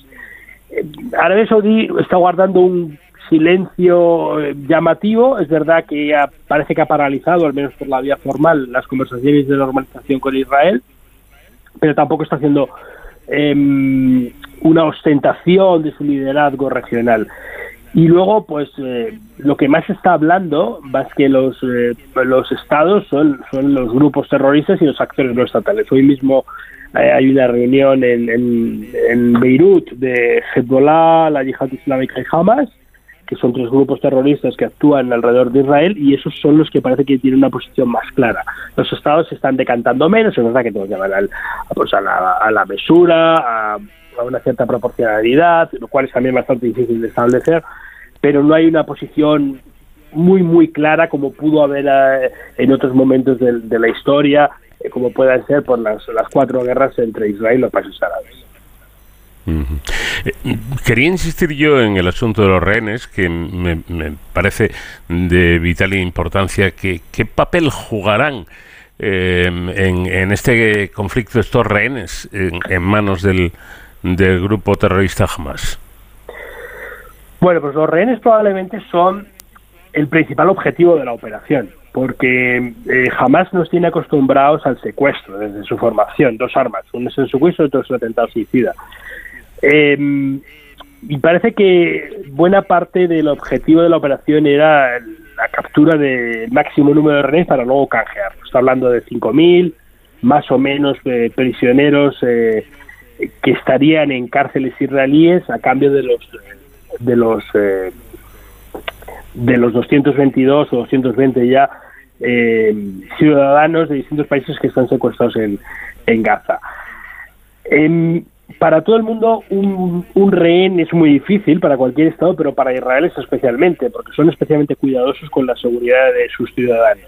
Eh, Arabia Saudí está guardando un silencio eh, llamativo. Es verdad que parece que ha paralizado, al menos por la vía formal, las conversaciones de normalización con Israel, pero tampoco está haciendo eh, una ostentación de su liderazgo regional. Y luego, pues, eh, lo que más está hablando más que los, eh, los estados son, son los grupos terroristas y los actores no estatales. Hoy mismo eh, hay una reunión en, en, en, Beirut de Hezbollah, la Yihad Islámica y Hamas, que son tres grupos terroristas que actúan alrededor de Israel y esos son los que parece que tienen una posición más clara. Los estados se están decantando menos, es verdad que todos llaman al, pues a, la, a la mesura, a a una cierta proporcionalidad, lo cual es también bastante difícil de establecer, pero no hay una posición muy, muy clara como pudo haber eh, en otros momentos de, de la historia, eh, como puedan ser por las, las cuatro guerras entre Israel y los países árabes. Eh, quería insistir yo en el asunto de los rehenes, que me, parece de vital importancia. Que, ¿Qué papel jugarán eh, en, este conflicto estos rehenes en, manos del, grupo terrorista Hamas? Bueno, pues los rehenes probablemente son el principal objetivo de la operación porque eh, jamás nos tiene acostumbrados al secuestro desde su formación, dos armas, uno es el secuestro y otro es el atentado suicida. Em, y parece que buena parte del objetivo de la operación era la captura del máximo número de rehenes para luego canjear. Está hablando de 5.000, más o menos de prisioneros eh, que estarían en cárceles israelíes a cambio de los de los eh, de los 222 o 220 ya eh, ciudadanos de distintos países que están secuestrados en, en Gaza. Em, para todo el mundo un, un, rehén es muy difícil para cualquier Estado, pero para Israel es especialmente, porque son especialmente cuidadosos con la seguridad de sus ciudadanos.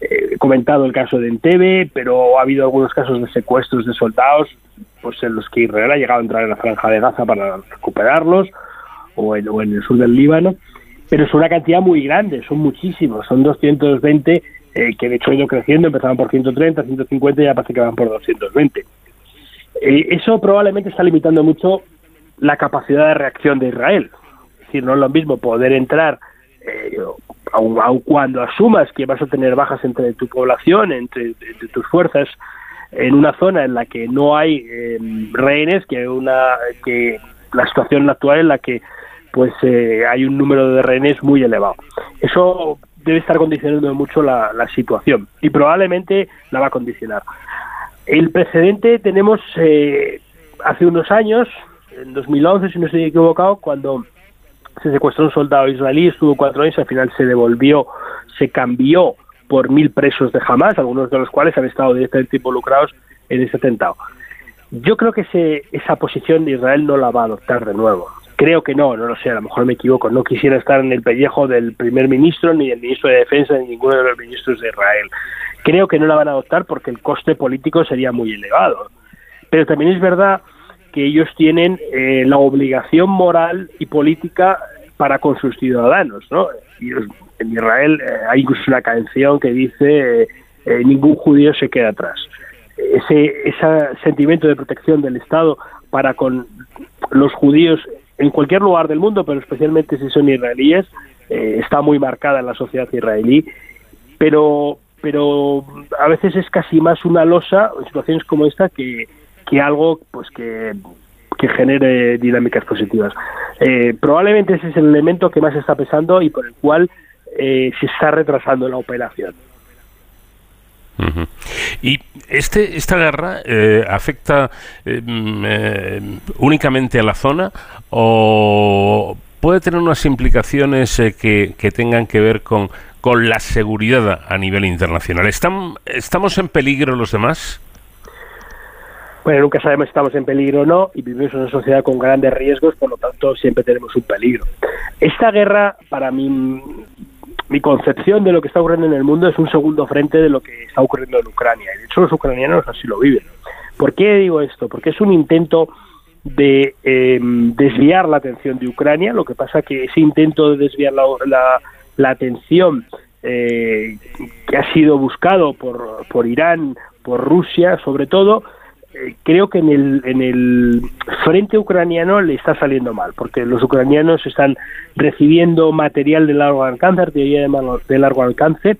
Eh, he comentado el caso de Entebbe, pero ha habido algunos casos de secuestros de soldados pues en los que Israel ha llegado a entrar en la franja de Gaza para recuperarlos, o en, o en el sur del Líbano pero es una cantidad muy grande, son muchísimos, son 220 eh, que de hecho han ido creciendo, empezaban por 130, 150 y ya parece que van por 220. Eh, eso probablemente está limitando mucho la capacidad de reacción de Israel. Es decir, no es lo mismo poder entrar, eh, aun, cuando asumas que vas a tener bajas entre tu población, entre, tus fuerzas, en una zona en la que no hay eh, rehenes, que una que la situación actual en la que pues eh, hay un número de rehenes muy elevado. Eso debe estar condicionando mucho la, situación y probablemente la va a condicionar. El precedente tenemos eh, hace unos años, en 2011, si no estoy equivocado, cuando se secuestró un soldado israelí, estuvo cuatro años, al final se devolvió, se cambió por mil presos de Hamas, algunos de los cuales han estado directamente involucrados en ese atentado. Yo creo que ese, esa posición de Israel no la va a adoptar de nuevo. Creo que no, no lo sé, a lo mejor me equivoco. No quisiera estar en el pellejo del primer ministro, ni del ministro de Defensa, ni ninguno de los ministros de Israel. Creo que no la van a adoptar porque el coste político sería muy elevado. Pero también es verdad que ellos tienen eh, la obligación moral y política para con sus ciudadanos, ¿no? en Israel eh, hay incluso una canción que dice eh, ningún judío se queda atrás. Ese, ese sentimiento de protección del Estado para con los judíos en cualquier lugar del mundo, pero especialmente si son israelíes, eh, está muy marcada en la sociedad israelí, pero, pero a veces es casi más una losa en situaciones como esta que, que algo pues que, que genere dinámicas positivas. Eh, probablemente ese es el elemento que más está pesando y por el cual eh, se está retrasando la operación. Y este, esta guerra eh, afecta eh, mm, eh, únicamente a la zona o puede tener unas implicaciones que, que, tengan que ver con, con la seguridad a nivel internacional. ¿Están, ¿Estamos en peligro los demás? Bueno, nunca sabemos si estamos en peligro o no y vivimos en una sociedad con grandes riesgos, por lo tanto siempre tenemos un peligro. Esta guerra, para mí, mi concepción de lo que está ocurriendo en el mundo es un segundo frente de lo que está ocurriendo en Ucrania. Y de hecho los ucranianos así lo viven. ¿Por qué digo esto? Porque es un intento de em, desviar la atención de Ucrania. Lo que pasa que ese intento de desviar la, la, atención eh, que ha sido buscado por, por Irán, por Rusia sobre todo, eh, creo que en el, en el frente ucraniano le está saliendo mal, porque los ucranianos están recibiendo material de largo alcance, artillería de largo alcance,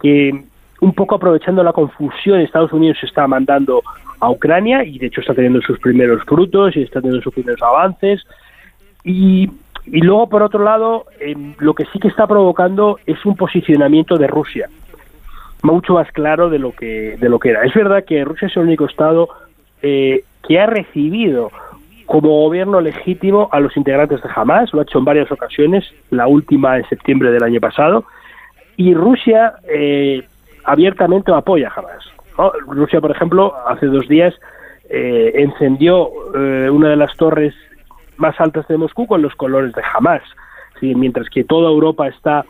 que un poco aprovechando la confusión, Estados Unidos está mandando a Ucrania y de hecho está teniendo sus primeros frutos y está teniendo sus primeros avances. Y, y luego, por otro lado, em, lo que sí que está provocando es un posicionamiento de Rusia mucho más claro de lo que de lo que era. Es verdad que Rusia es el único estado eh, que ha recibido como gobierno legítimo a los integrantes de Hamas, lo ha hecho en varias ocasiones, la última en septiembre del año pasado, y Rusia eh, abiertamente apoya a Hamas. Rusia, por ejemplo, hace dos días eh, encendió una de las torres más altas de Moscú con los colores de Hamas, mientras que toda Europa está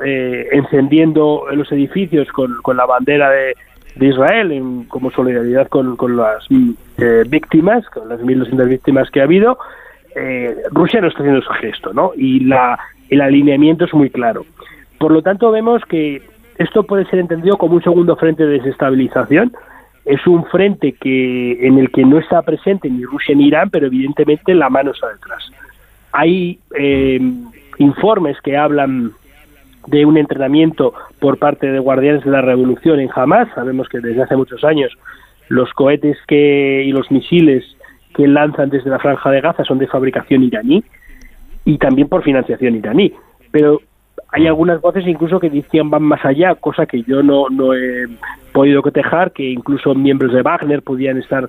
encendiendo los edificios con, con la bandera de, de Israel como solidaridad con, las eh, víctimas, con las 1.200 víctimas que ha habido, eh, Rusia no está haciendo ese gesto, ¿no? Y la, el alineamiento es muy claro. Por lo tanto, vemos que esto puede ser entendido como un segundo frente de desestabilización. Es un frente que en el que no está presente ni Rusia ni Irán, pero evidentemente la mano está detrás. Hay eh, informes que hablan de un entrenamiento por parte de guardianes de la revolución en Hamas. Sabemos que desde hace muchos años los cohetes que, y los misiles que lanzan desde la franja de Gaza son de fabricación iraní y también por financiación iraní. Pero hay algunas voces incluso que decían van más allá, cosa que yo no, no he podido cotejar, que incluso miembros de Wagner podían estar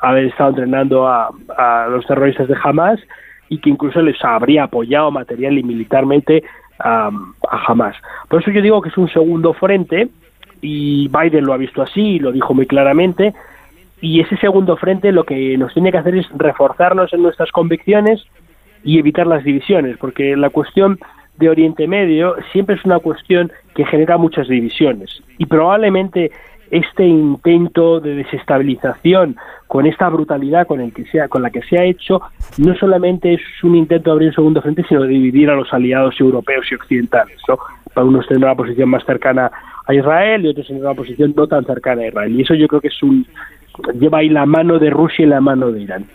haber estado entrenando a, a los terroristas de Hamas y que incluso les habría apoyado material y militarmente a, jamás. Por eso yo digo que es un segundo frente y Biden lo ha visto así, lo dijo muy claramente, y ese segundo frente lo que nos tiene que hacer es reforzarnos en nuestras convicciones y evitar las divisiones, porque la cuestión de Oriente Medio siempre es una cuestión que genera muchas divisiones y probablemente este intento de desestabilización con esta brutalidad con el que sea con la que se ha hecho no solamente es un intento de abrir un segundo frente sino de dividir a los aliados europeos y occidentales no para unos tener una posición más cercana a Israel y otros tener una posición no tan cercana a Israel. Y eso yo creo que es un lleva ahí la mano de Rusia y la mano de Irán.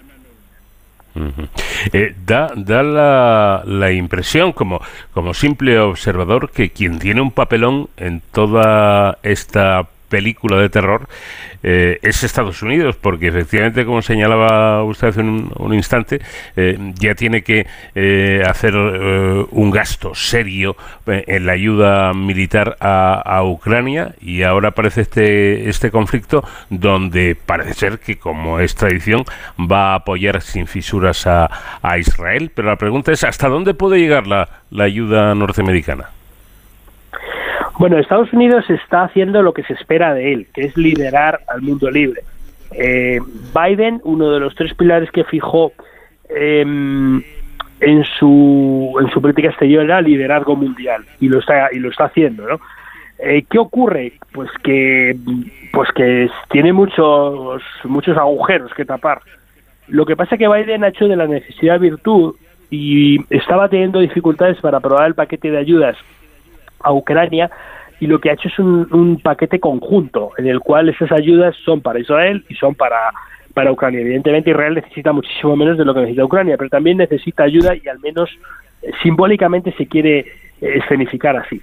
Eh, da da la, la, impresión, como, como simple observador, que quien tiene un papelón en toda esta película de terror eh, es Estados Unidos, porque efectivamente, como señalaba usted hace un, instante, eh, ya tiene que eh, hacer un gasto serio en la ayuda militar a, Ucrania y ahora aparece este, este conflicto donde parece ser que, como es tradición, va a apoyar sin fisuras a, a Israel. Pero la pregunta es, ¿hasta dónde puede llegar la, la ayuda norteamericana? Bueno, Estados Unidos está haciendo lo que se espera de él, que es liderar al mundo libre. Eh, Biden, uno de los tres pilares que fijó em, en su en su política exterior era liderazgo mundial y lo está y lo está haciendo, ¿no? Eh, ¿Qué ocurre? Pues que pues que tiene muchos muchos agujeros que tapar. Lo que pasa es que Biden ha hecho de la necesidad virtud y estaba teniendo dificultades para aprobar el paquete de ayudas a Ucrania y lo que ha hecho es un, paquete conjunto en el cual esas ayudas son para Israel y son para para Ucrania. Evidentemente Israel necesita muchísimo menos de lo que necesita Ucrania, pero también necesita ayuda y al menos eh, simbólicamente se quiere eh, escenificar así.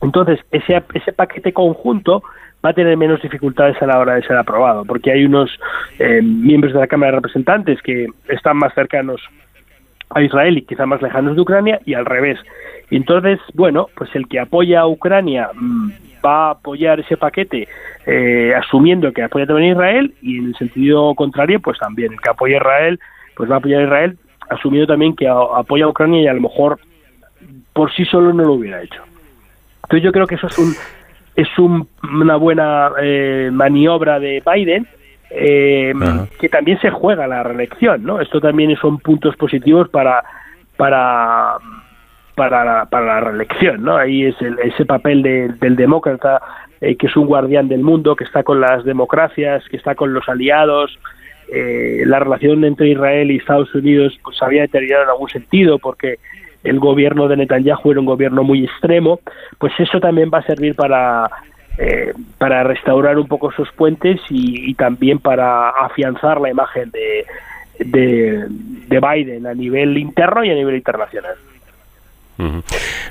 Entonces, ese, ese paquete conjunto va a tener menos dificultades a la hora de ser aprobado, porque hay unos eh, miembros de la Cámara de Representantes que están más cercanos a Israel y quizá más lejanos de Ucrania y al revés. entonces, bueno, pues el que apoya a Ucrania mm, va a apoyar ese paquete eh, asumiendo que apoya también a Israel y en el sentido contrario, pues también el que apoya a Israel, pues va a apoyar a Israel asumiendo también que apoya a Ucrania y a lo mejor por sí solo no lo hubiera hecho. Entonces yo creo que eso es un es una buena eh, maniobra de Biden eh, que también se juega la reelección, ¿no? Esto también son puntos positivos para para para la, para la reelección, ¿no? Ahí es el, ese papel del demócrata eh, que es un guardián del mundo, que está con las democracias, que está con los aliados. Eh, la relación entre Israel y Estados Unidos pues había deteriorado en algún sentido porque el gobierno de Netanyahu era un gobierno muy extremo, pues eso también va a servir para eh, para restaurar un poco esos puentes y, también para afianzar la imagen de, de, Biden a nivel interno y a nivel internacional.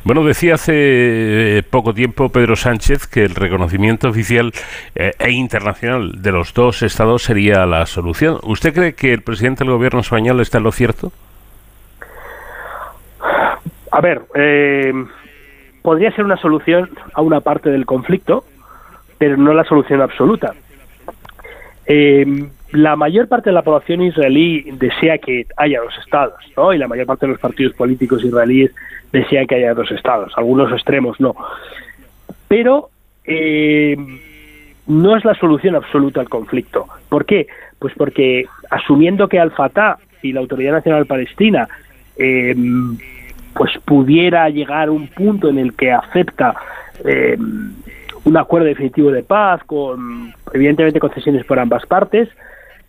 Bueno, decía hace eh, poco tiempo Pedro Sánchez que el reconocimiento oficial eh, e internacional de los dos estados sería la solución. ¿Usted cree que el presidente del gobierno español está en lo cierto? A ver, podría ser una solución a una parte del conflicto, pero no la solución absoluta. Eh, la mayor parte de la población israelí desea que haya dos estados, ¿no? Y la mayor parte de los partidos políticos israelíes desean que haya dos estados, algunos extremos no. Pero eh, no es la solución absoluta al conflicto. ¿Por qué? Pues porque asumiendo que Al-Fatah y la Autoridad Nacional Palestina eh, pues pudiera llegar a un punto en el que acepta un acuerdo definitivo de paz, con evidentemente concesiones por ambas partes.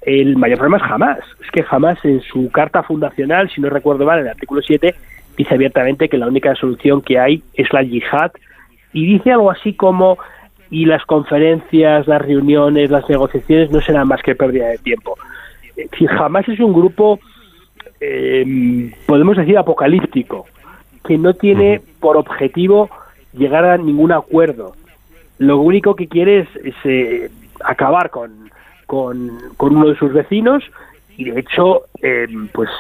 El mayor problema es jamás. Es que jamás en su carta fundacional, si no recuerdo mal, en el artículo 7, dice abiertamente que la única solución que hay es la yihad y dice algo así como y las conferencias, las reuniones, las negociaciones no serán más que pérdida de tiempo. Si jamás es un grupo, eh, podemos decir, apocalíptico, que no tiene por objetivo llegar a ningún acuerdo. Lo único que quiere es, eh, acabar con, con, uno de sus vecinos y de hecho pues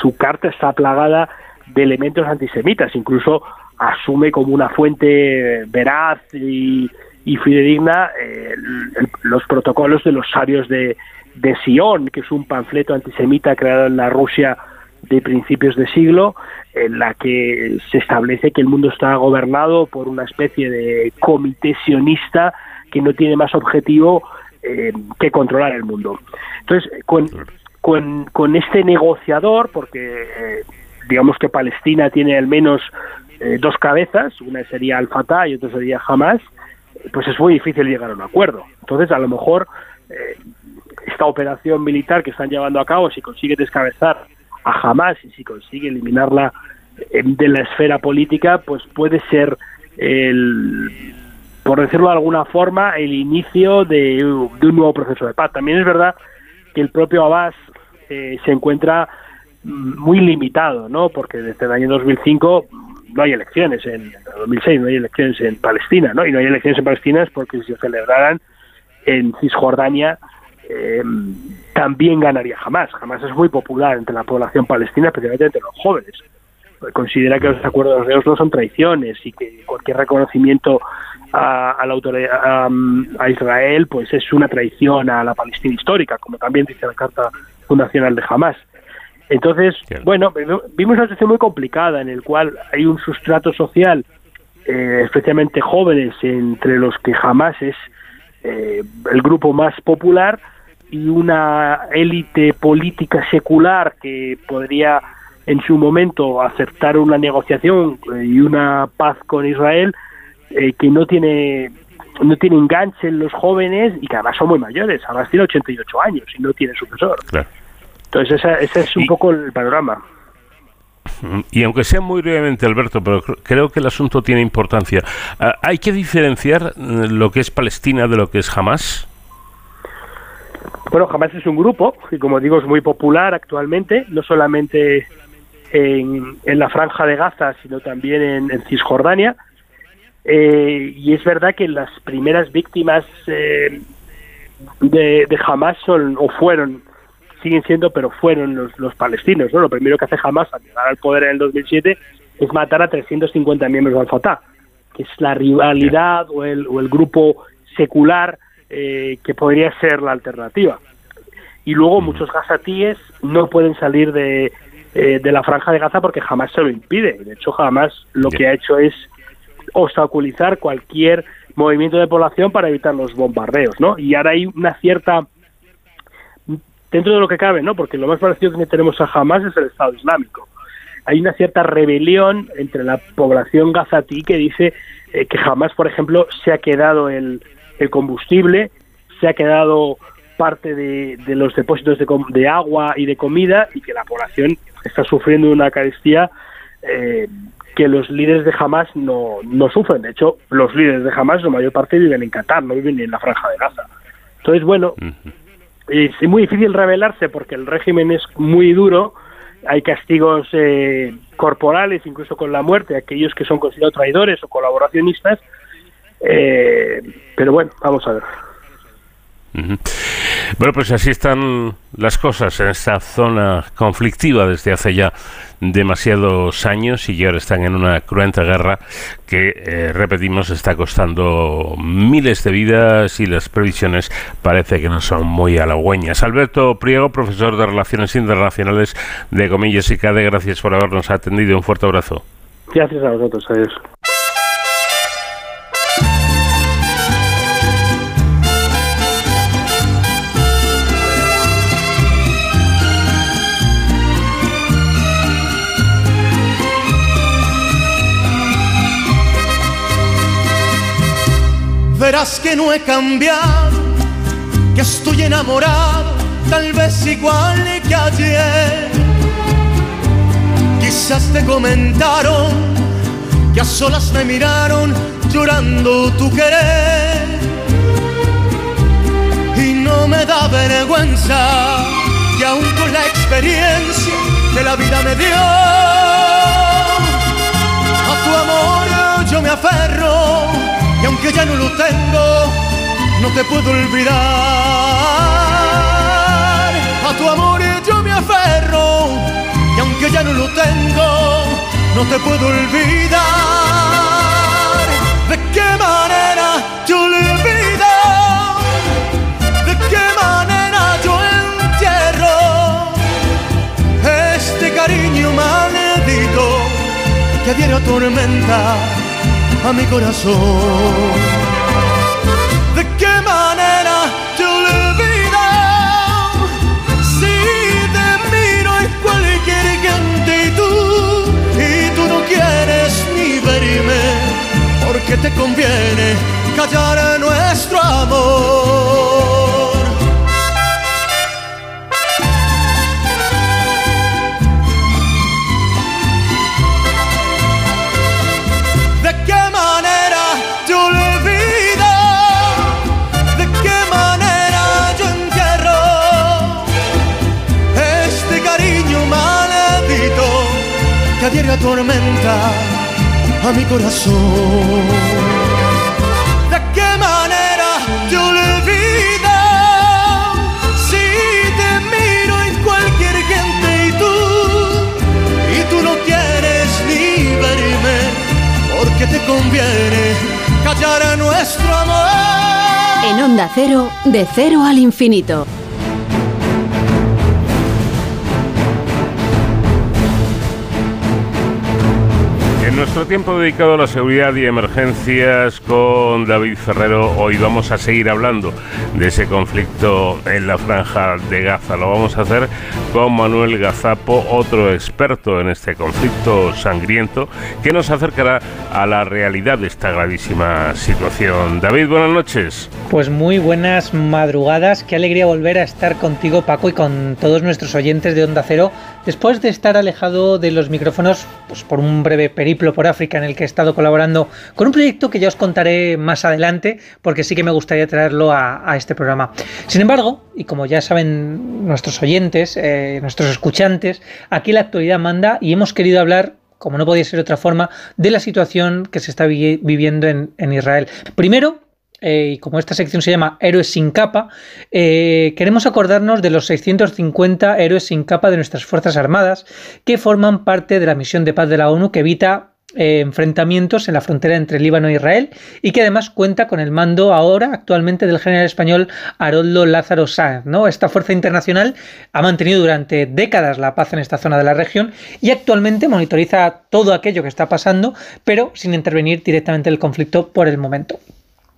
su carta está plagada de elementos antisemitas, incluso asume como una fuente veraz y, y fidedigna eh, los protocolos de los sabios de, de Sion, que es un panfleto antisemita creado en la Rusia de principios de siglo, en la que se establece que el mundo está gobernado por una especie de comité sionista que no tiene más objetivo eh, que controlar el mundo. Entonces, con, con, con este negociador, porque eh, digamos que Palestina tiene al menos dos cabezas, una sería Al-Fatah y otra sería Hamas, pues es muy difícil llegar a un acuerdo. Entonces, a lo mejor eh, esta operación militar que están llevando a cabo, si consigue descabezar a Hamas y si consigue eliminarla eh, de la esfera política, pues puede ser el por decirlo de alguna forma, el inicio de, un nuevo proceso de paz. También es verdad que el propio Abbas eh, se encuentra mm, muy limitado, ¿no? Porque desde el año 2005 no hay elecciones en 2006, no hay elecciones en Palestina, ¿no? Y no hay elecciones en Palestina porque si se celebraran en Cisjordania eh, también ganaría jamás. Jamás es muy popular entre la población palestina, especialmente entre los jóvenes. Considera que los acuerdos de Oslo son traiciones y que cualquier reconocimiento a, la autoridad, a, Israel pues es una traición a la Palestina histórica, como también dice la Carta Fundacional de Hamas. Entonces, bueno, vimos una situación muy complicada en el cual hay un sustrato social, eh, especialmente jóvenes, entre los que jamás es eh, el grupo más popular y una élite política secular que podría en su momento aceptar una negociación eh, y una paz con Israel que no tiene no tiene enganche en los jóvenes y que además son muy mayores, además tiene 88 años y no tiene sucesor. Claro. Entonces, ese es un poco el panorama. Y aunque sea muy brevemente, Alberto, pero creo que el asunto tiene importancia. Ah, ¿Hay que diferenciar eh, lo que es Palestina de lo que es Hamas? Bueno, Hamas es un grupo y, como digo, es muy popular actualmente, no solamente en, la franja de Gaza, sino también en, Cisjordania. Eh, y es verdad que las primeras víctimas eh, de, de Hamas son o fueron siguen siendo, pero fueron los, los palestinos. ¿no? Lo primero que hace Hamas al llegar al poder en el 2007 es matar a 350 miembros del Fatah, que es la rivalidad o el grupo secular eh, que podría ser la alternativa. Y luego muchos gazatíes no pueden salir de, eh, de la franja de Gaza porque jamás se lo impide. De hecho, jamás lo que ha hecho es obstaculizar cualquier movimiento de población para evitar los bombardeos, ¿no? Y ahora hay una cierta dentro de lo que cabe, ¿no? Porque lo más parecido que tenemos a Hamas es el Estado Islámico. Hay una cierta rebelión entre la población gazatí que dice eh, que jamás, por ejemplo, se ha quedado el, combustible, se ha quedado parte de, los depósitos de, agua y de comida y que la población está sufriendo una carestía eh, que los líderes de Hamas no, no sufren. De hecho, los líderes de Hamas, la mayor parte viven en Qatar, no viven en la franja de Gaza. Entonces, bueno, es muy difícil rebelarse porque el régimen es muy duro, hay castigos eh, corporales, incluso con la muerte, aquellos que son considerados traidores o colaboracionistas, eh, pero bueno, vamos a ver. Bueno, pues así están las cosas en esta zona conflictiva desde hace ya demasiados años y ahora están en una cruenta guerra que, eh, repetimos, está costando miles de vidas y las previsiones parece que no son muy halagüeñas. Alberto Priego, profesor de Relaciones Internacionales de Comillas y CADE, gracias por habernos atendido. Un fuerte abrazo. Gracias a vosotros. Adiós. Verás que no he cambiado, que estoy enamorado, tal vez igual que ayer. Quizás te comentaron que a solas me miraron llorando tu querer. Y no me da vergüenza que aún con la experiencia que la vida me dio, a tu amor yo me aferro aunque ya no lo tengo, no te puedo olvidar. A tu amor yo me aferro y aunque ya no lo tengo, no te puedo olvidar. ¿De qué manera yo olvido? ¿De qué manera yo entierro este cariño maldito que a diario atormenta a mi corazón? ¿De qué manera te olvido? Si te miro en cualquier tú, y tú no quieres ni verme, porque te conviene callar nuestro amor. A diario atormenta a mi corazón? ¿De qué manera te olvido? Si te miro en cualquier gente y tú, y tú no quieres ni verme porque te conviene callar nuestro amor. En Onda Cero, de cero al infinito. Nuestro tiempo dedicado a la seguridad y emergencias con David Ferrero, hoy vamos a seguir hablando de ese conflicto en la franja de Gaza. Lo vamos a hacer con Manuel Gazapo, otro experto en este conflicto sangriento, que nos acercará a la realidad de esta gravísima situación. David, buenas noches. Pues muy buenas madrugadas, qué alegría volver a estar contigo Paco y con todos nuestros oyentes de Onda Cero después de estar alejado de los micrófonos pues, por un breve periplo por África en el que he estado colaborando con un proyecto que ya os contaré más adelante porque sí que me gustaría traerlo a, este programa. Sin embargo, y como ya saben nuestros oyentes, eh, nuestros escuchantes, aquí la actualidad manda y hemos querido hablar como no podía ser de otra forma, de la situación que se está vi viviendo en, en Israel. Primero, eh, y como esta sección se llama Héroes sin capa, eh, queremos acordarnos de los 650 héroes sin capa de nuestras Fuerzas Armadas que forman parte de la misión de paz de la ONU que evita eh, enfrentamientos en la frontera entre Líbano e Israel y que además cuenta con el mando ahora actualmente del general español Haroldo Lázaro Sáenz. ¿no? Esta fuerza internacional ha mantenido durante décadas la paz en esta zona de la región y actualmente monitoriza todo aquello que está pasando, pero sin intervenir directamente en el conflicto por el momento.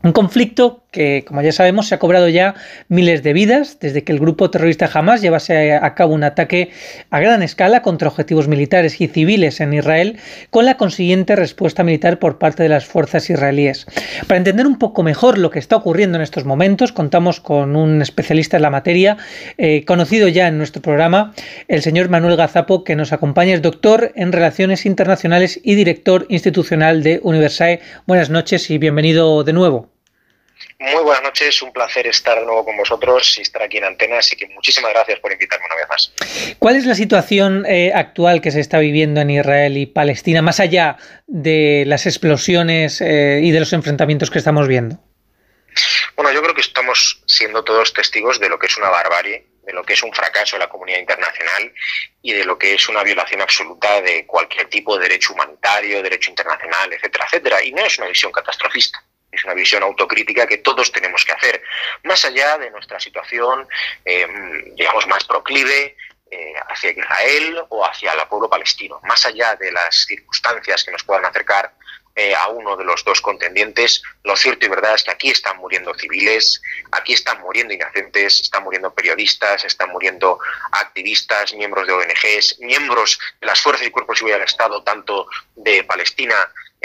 Un conflicto que, como ya sabemos, se ha cobrado ya miles de vidas desde que el grupo terrorista Hamas llevase a cabo un ataque a gran escala contra objetivos militares y civiles en Israel, con la consiguiente respuesta militar por parte de las fuerzas israelíes. Para entender un poco mejor lo que está ocurriendo en estos momentos, contamos con un especialista en la materia, eh, conocido ya en nuestro programa, el señor Manuel Gazapo, que nos acompaña, es doctor en Relaciones Internacionales y director institucional de Universae. Buenas noches y bienvenido de nuevo. Muy buenas noches, un placer estar de nuevo con vosotros y estar aquí en antena, así que muchísimas gracias por invitarme una vez más. ¿Cuál es la situación eh, actual que se está viviendo en Israel y Palestina, más allá de las explosiones eh, y de los enfrentamientos que estamos viendo? Bueno, yo creo que estamos siendo todos testigos de lo que es una barbarie, de lo que es un fracaso de la comunidad internacional y de lo que es una violación absoluta de cualquier tipo de derecho humanitario, derecho internacional, etcétera, etcétera. Y no es una visión catastrofista es una visión autocrítica que todos tenemos que hacer, más allá de nuestra situación, eh, digamos, más proclive eh, hacia Israel o hacia el pueblo palestino, más allá de las circunstancias que nos puedan acercar eh, a uno de los dos contendientes, lo cierto y verdad es que aquí están muriendo civiles, aquí están muriendo inocentes, están muriendo periodistas, están muriendo activistas, miembros de ONGs, miembros de las fuerzas y cuerpos de seguridad del Estado, tanto de Palestina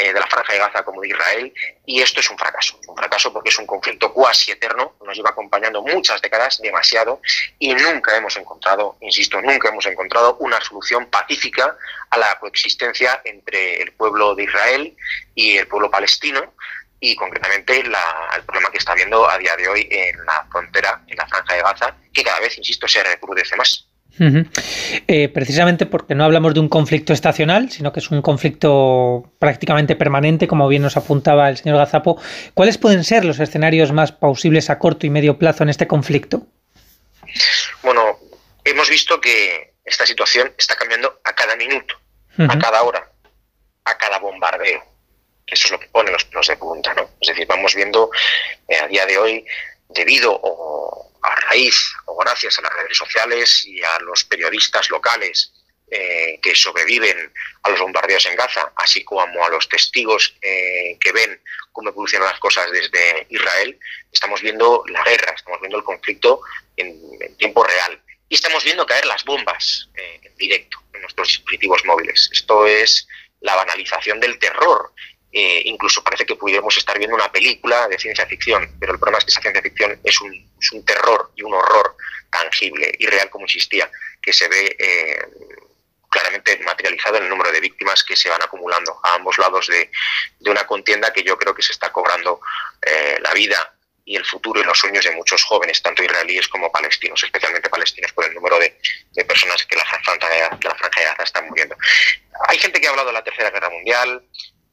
eh, de la Franja de Gaza como de Israel, y esto es un fracaso. Un fracaso porque es un conflicto cuasi eterno, nos lleva acompañando muchas décadas, demasiado, y nunca hemos encontrado, insisto, nunca hemos encontrado una solución pacífica a la coexistencia entre el pueblo de Israel y el pueblo palestino, y concretamente el problema que está habiendo a día de hoy en la frontera, en la franja de Gaza, que cada vez, insisto, se recrudece más. Eh, precisamente porque no hablamos de un conflicto estacional, sino que es un conflicto prácticamente permanente, como bien nos apuntaba el señor Gazapo. ¿Cuáles pueden ser los escenarios más plausibles a corto y medio plazo en este conflicto? Bueno, hemos visto que esta situación está cambiando a cada minuto, a cada hora, a cada bombardeo. Eso es lo que pone los pelos de punta, ¿no? Es decir, vamos viendo eh, a día de hoy, debido o a raíz o gracias a las redes sociales y a los periodistas locales eh, que sobreviven a los bombardeos en Gaza, así como a los testigos eh, que ven cómo evolucionan las cosas desde Israel, estamos viendo la guerra, estamos viendo el conflicto en, tiempo real y estamos viendo caer las bombas en directo en nuestros dispositivos móviles. Esto es la banalización del terror eh, incluso parece que pudiéramos estar viendo una película de ciencia ficción, pero el problema es que esa ciencia ficción es un, es un terror y un horror tangible y real como existía, que se ve eh, claramente materializado en el número de víctimas que se van acumulando a ambos lados de, una contienda que yo creo que se está cobrando eh, la vida y el futuro y los sueños de muchos jóvenes, tanto israelíes como palestinos, especialmente palestinos por el número de, de personas que la franja de, la franja de Gaza están muriendo. Hay gente que ha hablado de la Tercera Guerra Mundial,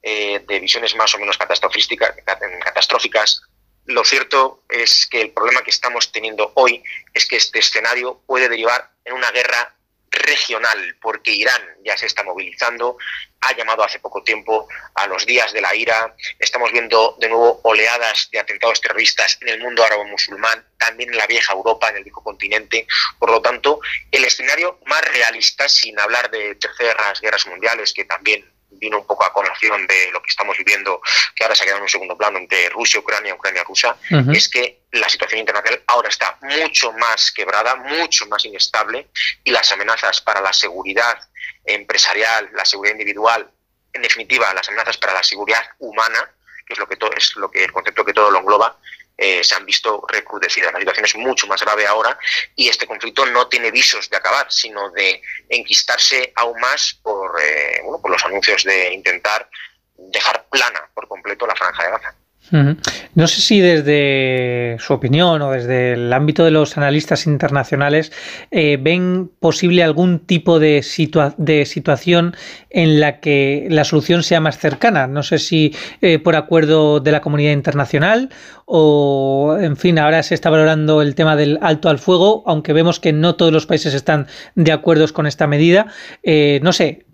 eh, de visiones más o menos catastróficas. Lo cierto es que el problema que estamos teniendo hoy es que este escenario puede derivar en una guerra regional, porque Irán ya se está movilizando, ha llamado hace poco tiempo a los días de la ira, estamos viendo de nuevo oleadas de atentados terroristas en el mundo árabe musulmán, también en la vieja Europa, en el viejo continente, por lo tanto, el escenario más realista, sin hablar de terceras guerras mundiales, que también vino un poco a colación de lo que estamos viviendo, que ahora se ha quedado en un segundo plano entre Rusia, Ucrania, Ucrania, Rusia, es que la situación internacional ahora está mucho más quebrada, mucho más inestable y las amenazas para la seguridad empresarial, la seguridad individual, en definitiva, las amenazas para la seguridad humana, que es lo que todo, es lo que el concepto que todo lo engloba, eh, se han visto recrudecidas. La situación es mucho más grave ahora y este conflicto no tiene visos de acabar, sino de enquistarse aún más por, eh, bueno, por los anuncios de intentar dejar plana por completo la franja de Gaza. No sé si desde su opinión o desde el ámbito de los analistas internacionales eh, ven posible algún tipo de, situación en la que la solución sea más cercana. No sé si eh, por acuerdo de la comunidad internacional o, en fin, ahora se está valorando el tema del alto al fuego, aunque vemos que no todos los países están de acuerdo con esta medida. Eh, no sé,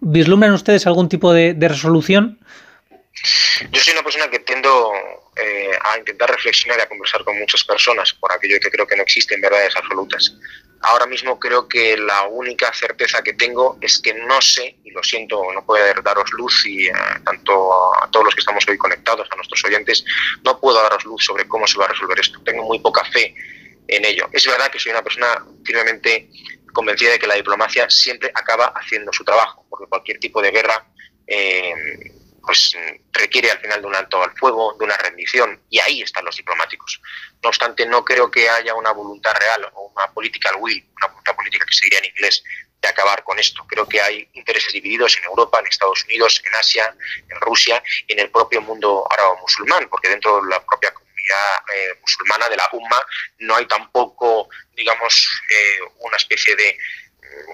¿vislumbran ustedes algún tipo de resolución? Yo soy una persona que tiendo eh, a intentar reflexionar y a conversar con muchas personas por aquello que creo que no existen verdades absolutas. Ahora mismo creo que la única certeza que tengo es que no sé, y lo siento, no puedo daros luz y eh, tanto a todos los que estamos hoy conectados, a nuestros oyentes, no puedo daros luz sobre cómo se va a resolver esto. Tengo muy poca fe en ello. Es verdad que soy una persona firmemente convencida de que la diplomacia siempre acaba haciendo su trabajo, porque cualquier tipo de guerra eh, pues requiere al final de un alto al fuego, de una rendición, y ahí están los diplomáticos. No obstante, no creo que haya una voluntad real o una political will, una voluntad política que se diría en inglés, de acabar con esto. Creo que hay intereses divididos en Europa, en Estados Unidos, en Asia, en Rusia y en el propio mundo árabe musulmán, porque dentro de la propia comunidad eh, musulmana de la UMA no hay tampoco, digamos, eh, una especie de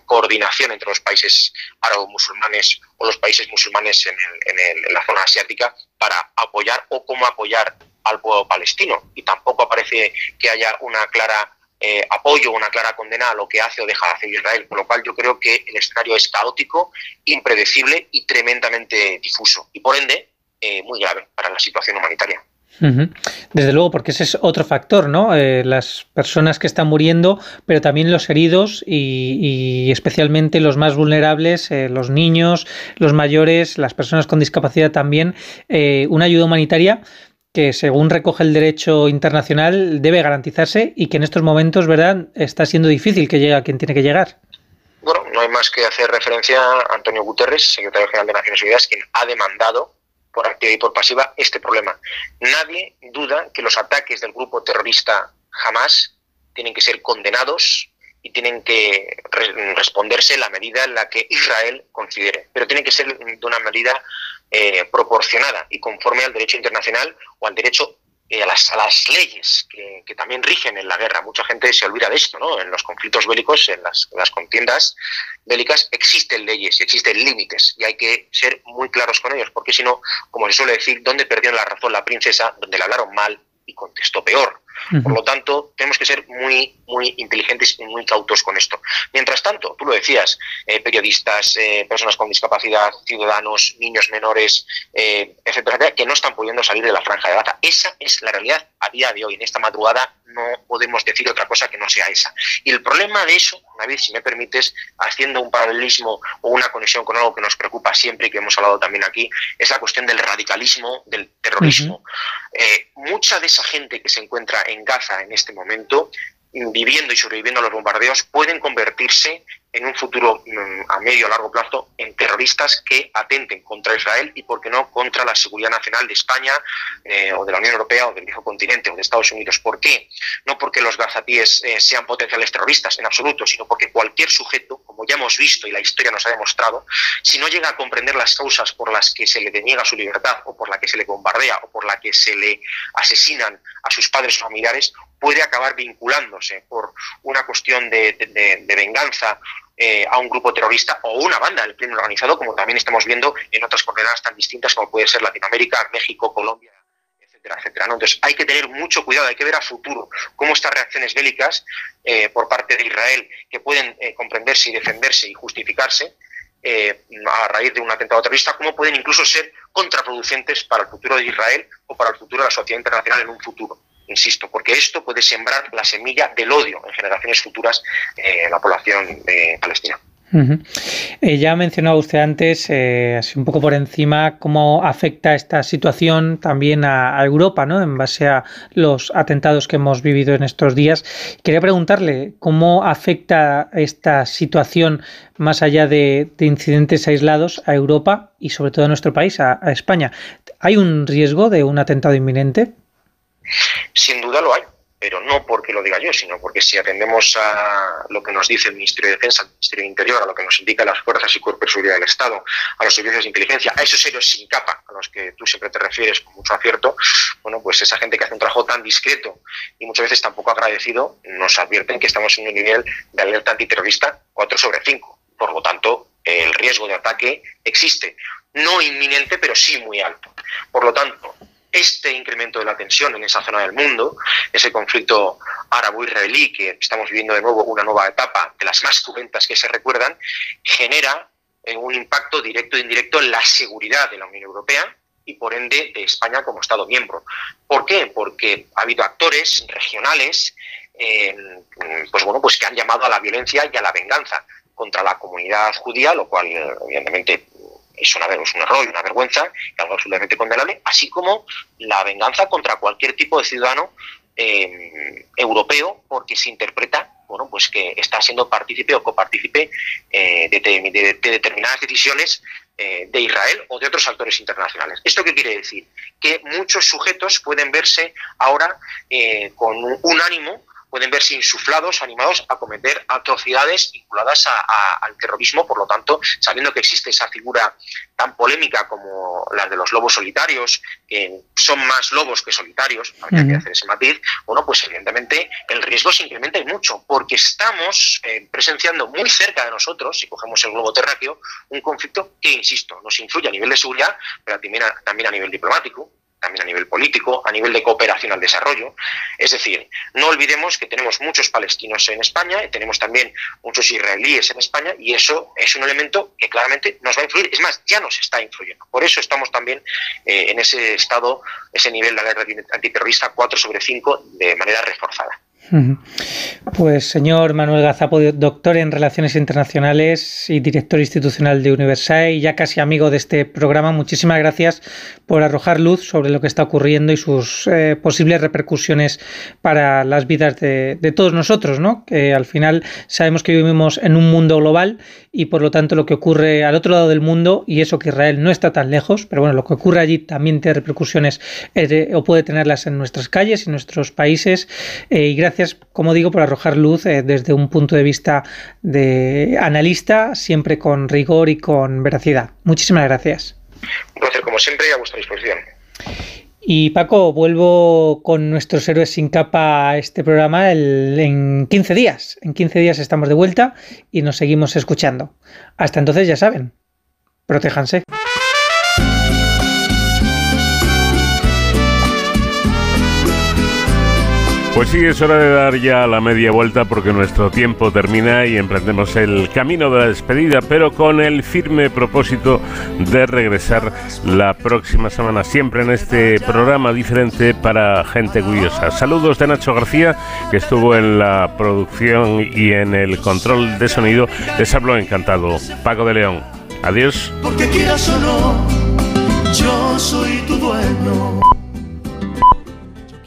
coordinación entre los países árabo-musulmanes o los países musulmanes en, la zona asiática para apoyar o cómo apoyar al pueblo palestino. Y tampoco aparece que haya una clara eh, apoyo, una clara condena a lo que hace o deja de hacer Israel, con lo cual yo creo que el escenario es caótico, impredecible y tremendamente difuso, y por ende eh, muy grave para la situación humanitaria. Desde luego, porque ese es otro factor, ¿no? Eh, las personas que están muriendo, pero también los heridos y, especialmente los más vulnerables, eh, los niños, los mayores, las personas con discapacidad también. Eh, una ayuda humanitaria que, según recoge el derecho internacional, debe garantizarse y que en estos momentos, ¿verdad?, está siendo difícil que llegue a quien tiene que llegar. Bueno, no hay más que hacer referencia a Antonio Guterres, secretario general de Naciones Unidas, quien ha demandado por activa y por pasiva este problema. Nadie duda que los ataques del grupo terrorista Hamas tienen que ser condenados y tienen que responderse la medida en la que Israel considere, pero tienen que ser de una medida eh, proporcionada y conforme al derecho internacional o al derecho a, las, a, las, leyes que, también rigen en la guerra. Mucha gente se olvida de esto, ¿no? En los conflictos bélicos, en las, contiendas bélicas, existen leyes y existen límites y hay que ser muy claros con ellos, porque si no, como se suele decir, ¿dónde perdió la razón la princesa? Donde le hablaron mal y contestó peor. Por lo tanto, tenemos que ser muy, muy inteligentes y muy cautos con esto. Mientras tanto, tú lo decías, eh, periodistas, eh, personas con discapacidad, ciudadanos, niños menores, eh, etcétera, que no están pudiendo salir de la franja de Gaza. Esa es la realidad a día de hoy. En esta madrugada no podemos decir otra cosa que no sea esa. Y el problema de eso, David, si me permites, haciendo un paralelismo o una conexión con algo que nos preocupa siempre y que hemos hablado también aquí, es la cuestión del radicalismo, del terrorismo. mucha de esa gente que se encuentra en Gaza en este momento, viviendo y sobreviviendo a los bombardeos, pueden convertirse en un futuro mm, a medio o largo plazo en terroristas que atenten contra Israel y, por qué no, contra la seguridad nacional de España eh, o de la Unión Europea o del viejo continente o de Estados Unidos. ¿Por qué? No porque los gazatíes eh, sean potenciales terroristas en absoluto, sino porque cualquier sujeto, como ya hemos visto y la historia nos ha demostrado, si no llega a comprender las causas por las que se le deniega su libertad o por la que se le bombardea o por la que se le asesinan a sus padres o familiares, puede acabar vinculándose por una cuestión de, venganza eh, a un grupo terrorista o una banda del crimen organizado, como también estamos viendo en otras coordenadas tan distintas como puede ser Latinoamérica, México, Colombia, etcétera, etcétera. Entonces hay que tener mucho cuidado, hay que ver a futuro cómo estas reacciones bélicas eh, por parte de Israel, que pueden eh, comprenderse y defenderse y justificarse, a raíz de un atentado terrorista, cómo pueden incluso ser contraproducentes para el futuro de Israel o para el futuro de la sociedad internacional en un futuro insisto, porque esto puede sembrar la semilla del odio en generaciones futuras en la población de Palestina. Eh, ya mencionaba usted antes, eh, así un poco por encima, cómo afecta esta situación también a, Europa, ¿no? En base a los atentados que hemos vivido en estos días. Quería preguntarle cómo afecta esta situación, más allá de, incidentes aislados, a Europa y sobre todo a nuestro país, a España. ¿Hay un riesgo de un atentado inminente? Sin duda lo hay, pero no porque lo diga yo, sino porque si atendemos a lo que nos dice el Ministerio de Defensa, el Ministerio de Interior, a lo que nos indican las fuerzas y cuerpos de seguridad del Estado, a los servicios de inteligencia, a esos héroes sin capa a los que tú siempre te refieres con mucho acierto, bueno, pues esa gente que hace un trabajo tan discreto y muchas veces tan poco agradecido, nos advierten que estamos en un nivel de alerta antiterrorista 4 sobre 5. Por lo tanto, el riesgo de ataque existe. No inminente, pero sí muy alto. Por lo tanto, este incremento de la tensión en esa zona del mundo, ese conflicto árabo-israelí que estamos viviendo de nuevo una nueva etapa de las más cruentas que se recuerdan, genera eh, un impacto directo e indirecto en la seguridad de la Unión Europea y por ende de España como Estado miembro. ¿Por qué? Porque ha habido actores regionales eh, pues bueno, pues que han llamado a la violencia y a la venganza contra la comunidad judía, lo cual eh, evidentemente es, una, es un error y una vergüenza, y algo absolutamente condenable, así como la venganza contra cualquier tipo de ciudadano eh, europeo porque se interpreta bueno, pues que está siendo partícipe o copartícipe eh, de, determinadas decisiones eh, de Israel o de otros actores internacionales. ¿Esto qué quiere decir? Que muchos sujetos pueden verse ahora con un ánimo pueden verse insuflados, animados a cometer atrocidades vinculadas al terrorismo, por lo tanto, sabiendo que existe esa figura tan polémica como la de los lobos solitarios, que son más lobos que solitarios, habría que hacer ese matiz, bueno, pues evidentemente el riesgo se incrementa y mucho, porque estamos eh, presenciando muy cerca de nosotros, si cogemos el globo terráqueo, un conflicto que, insisto, nos influye a nivel de seguridad, pero también a nivel diplomático, también a nivel político, a nivel de cooperación al desarrollo. Es decir, no olvidemos que tenemos muchos palestinos en España, tenemos también muchos israelíes en España, y eso es un elemento que claramente nos va a influir. Es más, ya nos está influyendo. Por eso estamos también eh, en ese estado, ese nivel de alerta antiterrorista 4 sobre 5 de manera reforzada. Pues señor Manuel Gazapo, doctor en Relaciones Internacionales y director institucional de Universal y ya casi amigo de este programa, muchísimas gracias por arrojar luz sobre lo que está ocurriendo y sus eh, posibles repercusiones para las vidas de, todos nosotros, ¿no? Que al final sabemos que vivimos en un mundo global y por lo tanto lo que ocurre al otro lado del mundo, y eso que Israel no está tan lejos, pero bueno, lo que ocurre allí también tiene repercusiones eh, o puede tenerlas en nuestras calles, en nuestros países. Eh, y gracias, como digo, por arrojar luz eh, desde un punto de vista de analista, siempre con rigor y con veracidad. Muchísimas gracias. Un placer, como siempre, y a vuestra disposición. Y Paco, vuelvo con nuestros héroes sin capa a este programa en 15 días. En 15 días estamos de vuelta y nos seguimos escuchando. Hasta entonces ya saben, protéjanse. Pues sí, es hora de dar ya la media vuelta porque nuestro tiempo termina y emprendemos el camino de la despedida, pero con el firme propósito de regresar la próxima semana, siempre en este programa diferente para gente curiosa. Saludos de Nacho García, que estuvo en la producción y en el control de sonido. Les hablo encantado. Paco de León. Adiós. Porque quieras o no, yo soy tu dueño.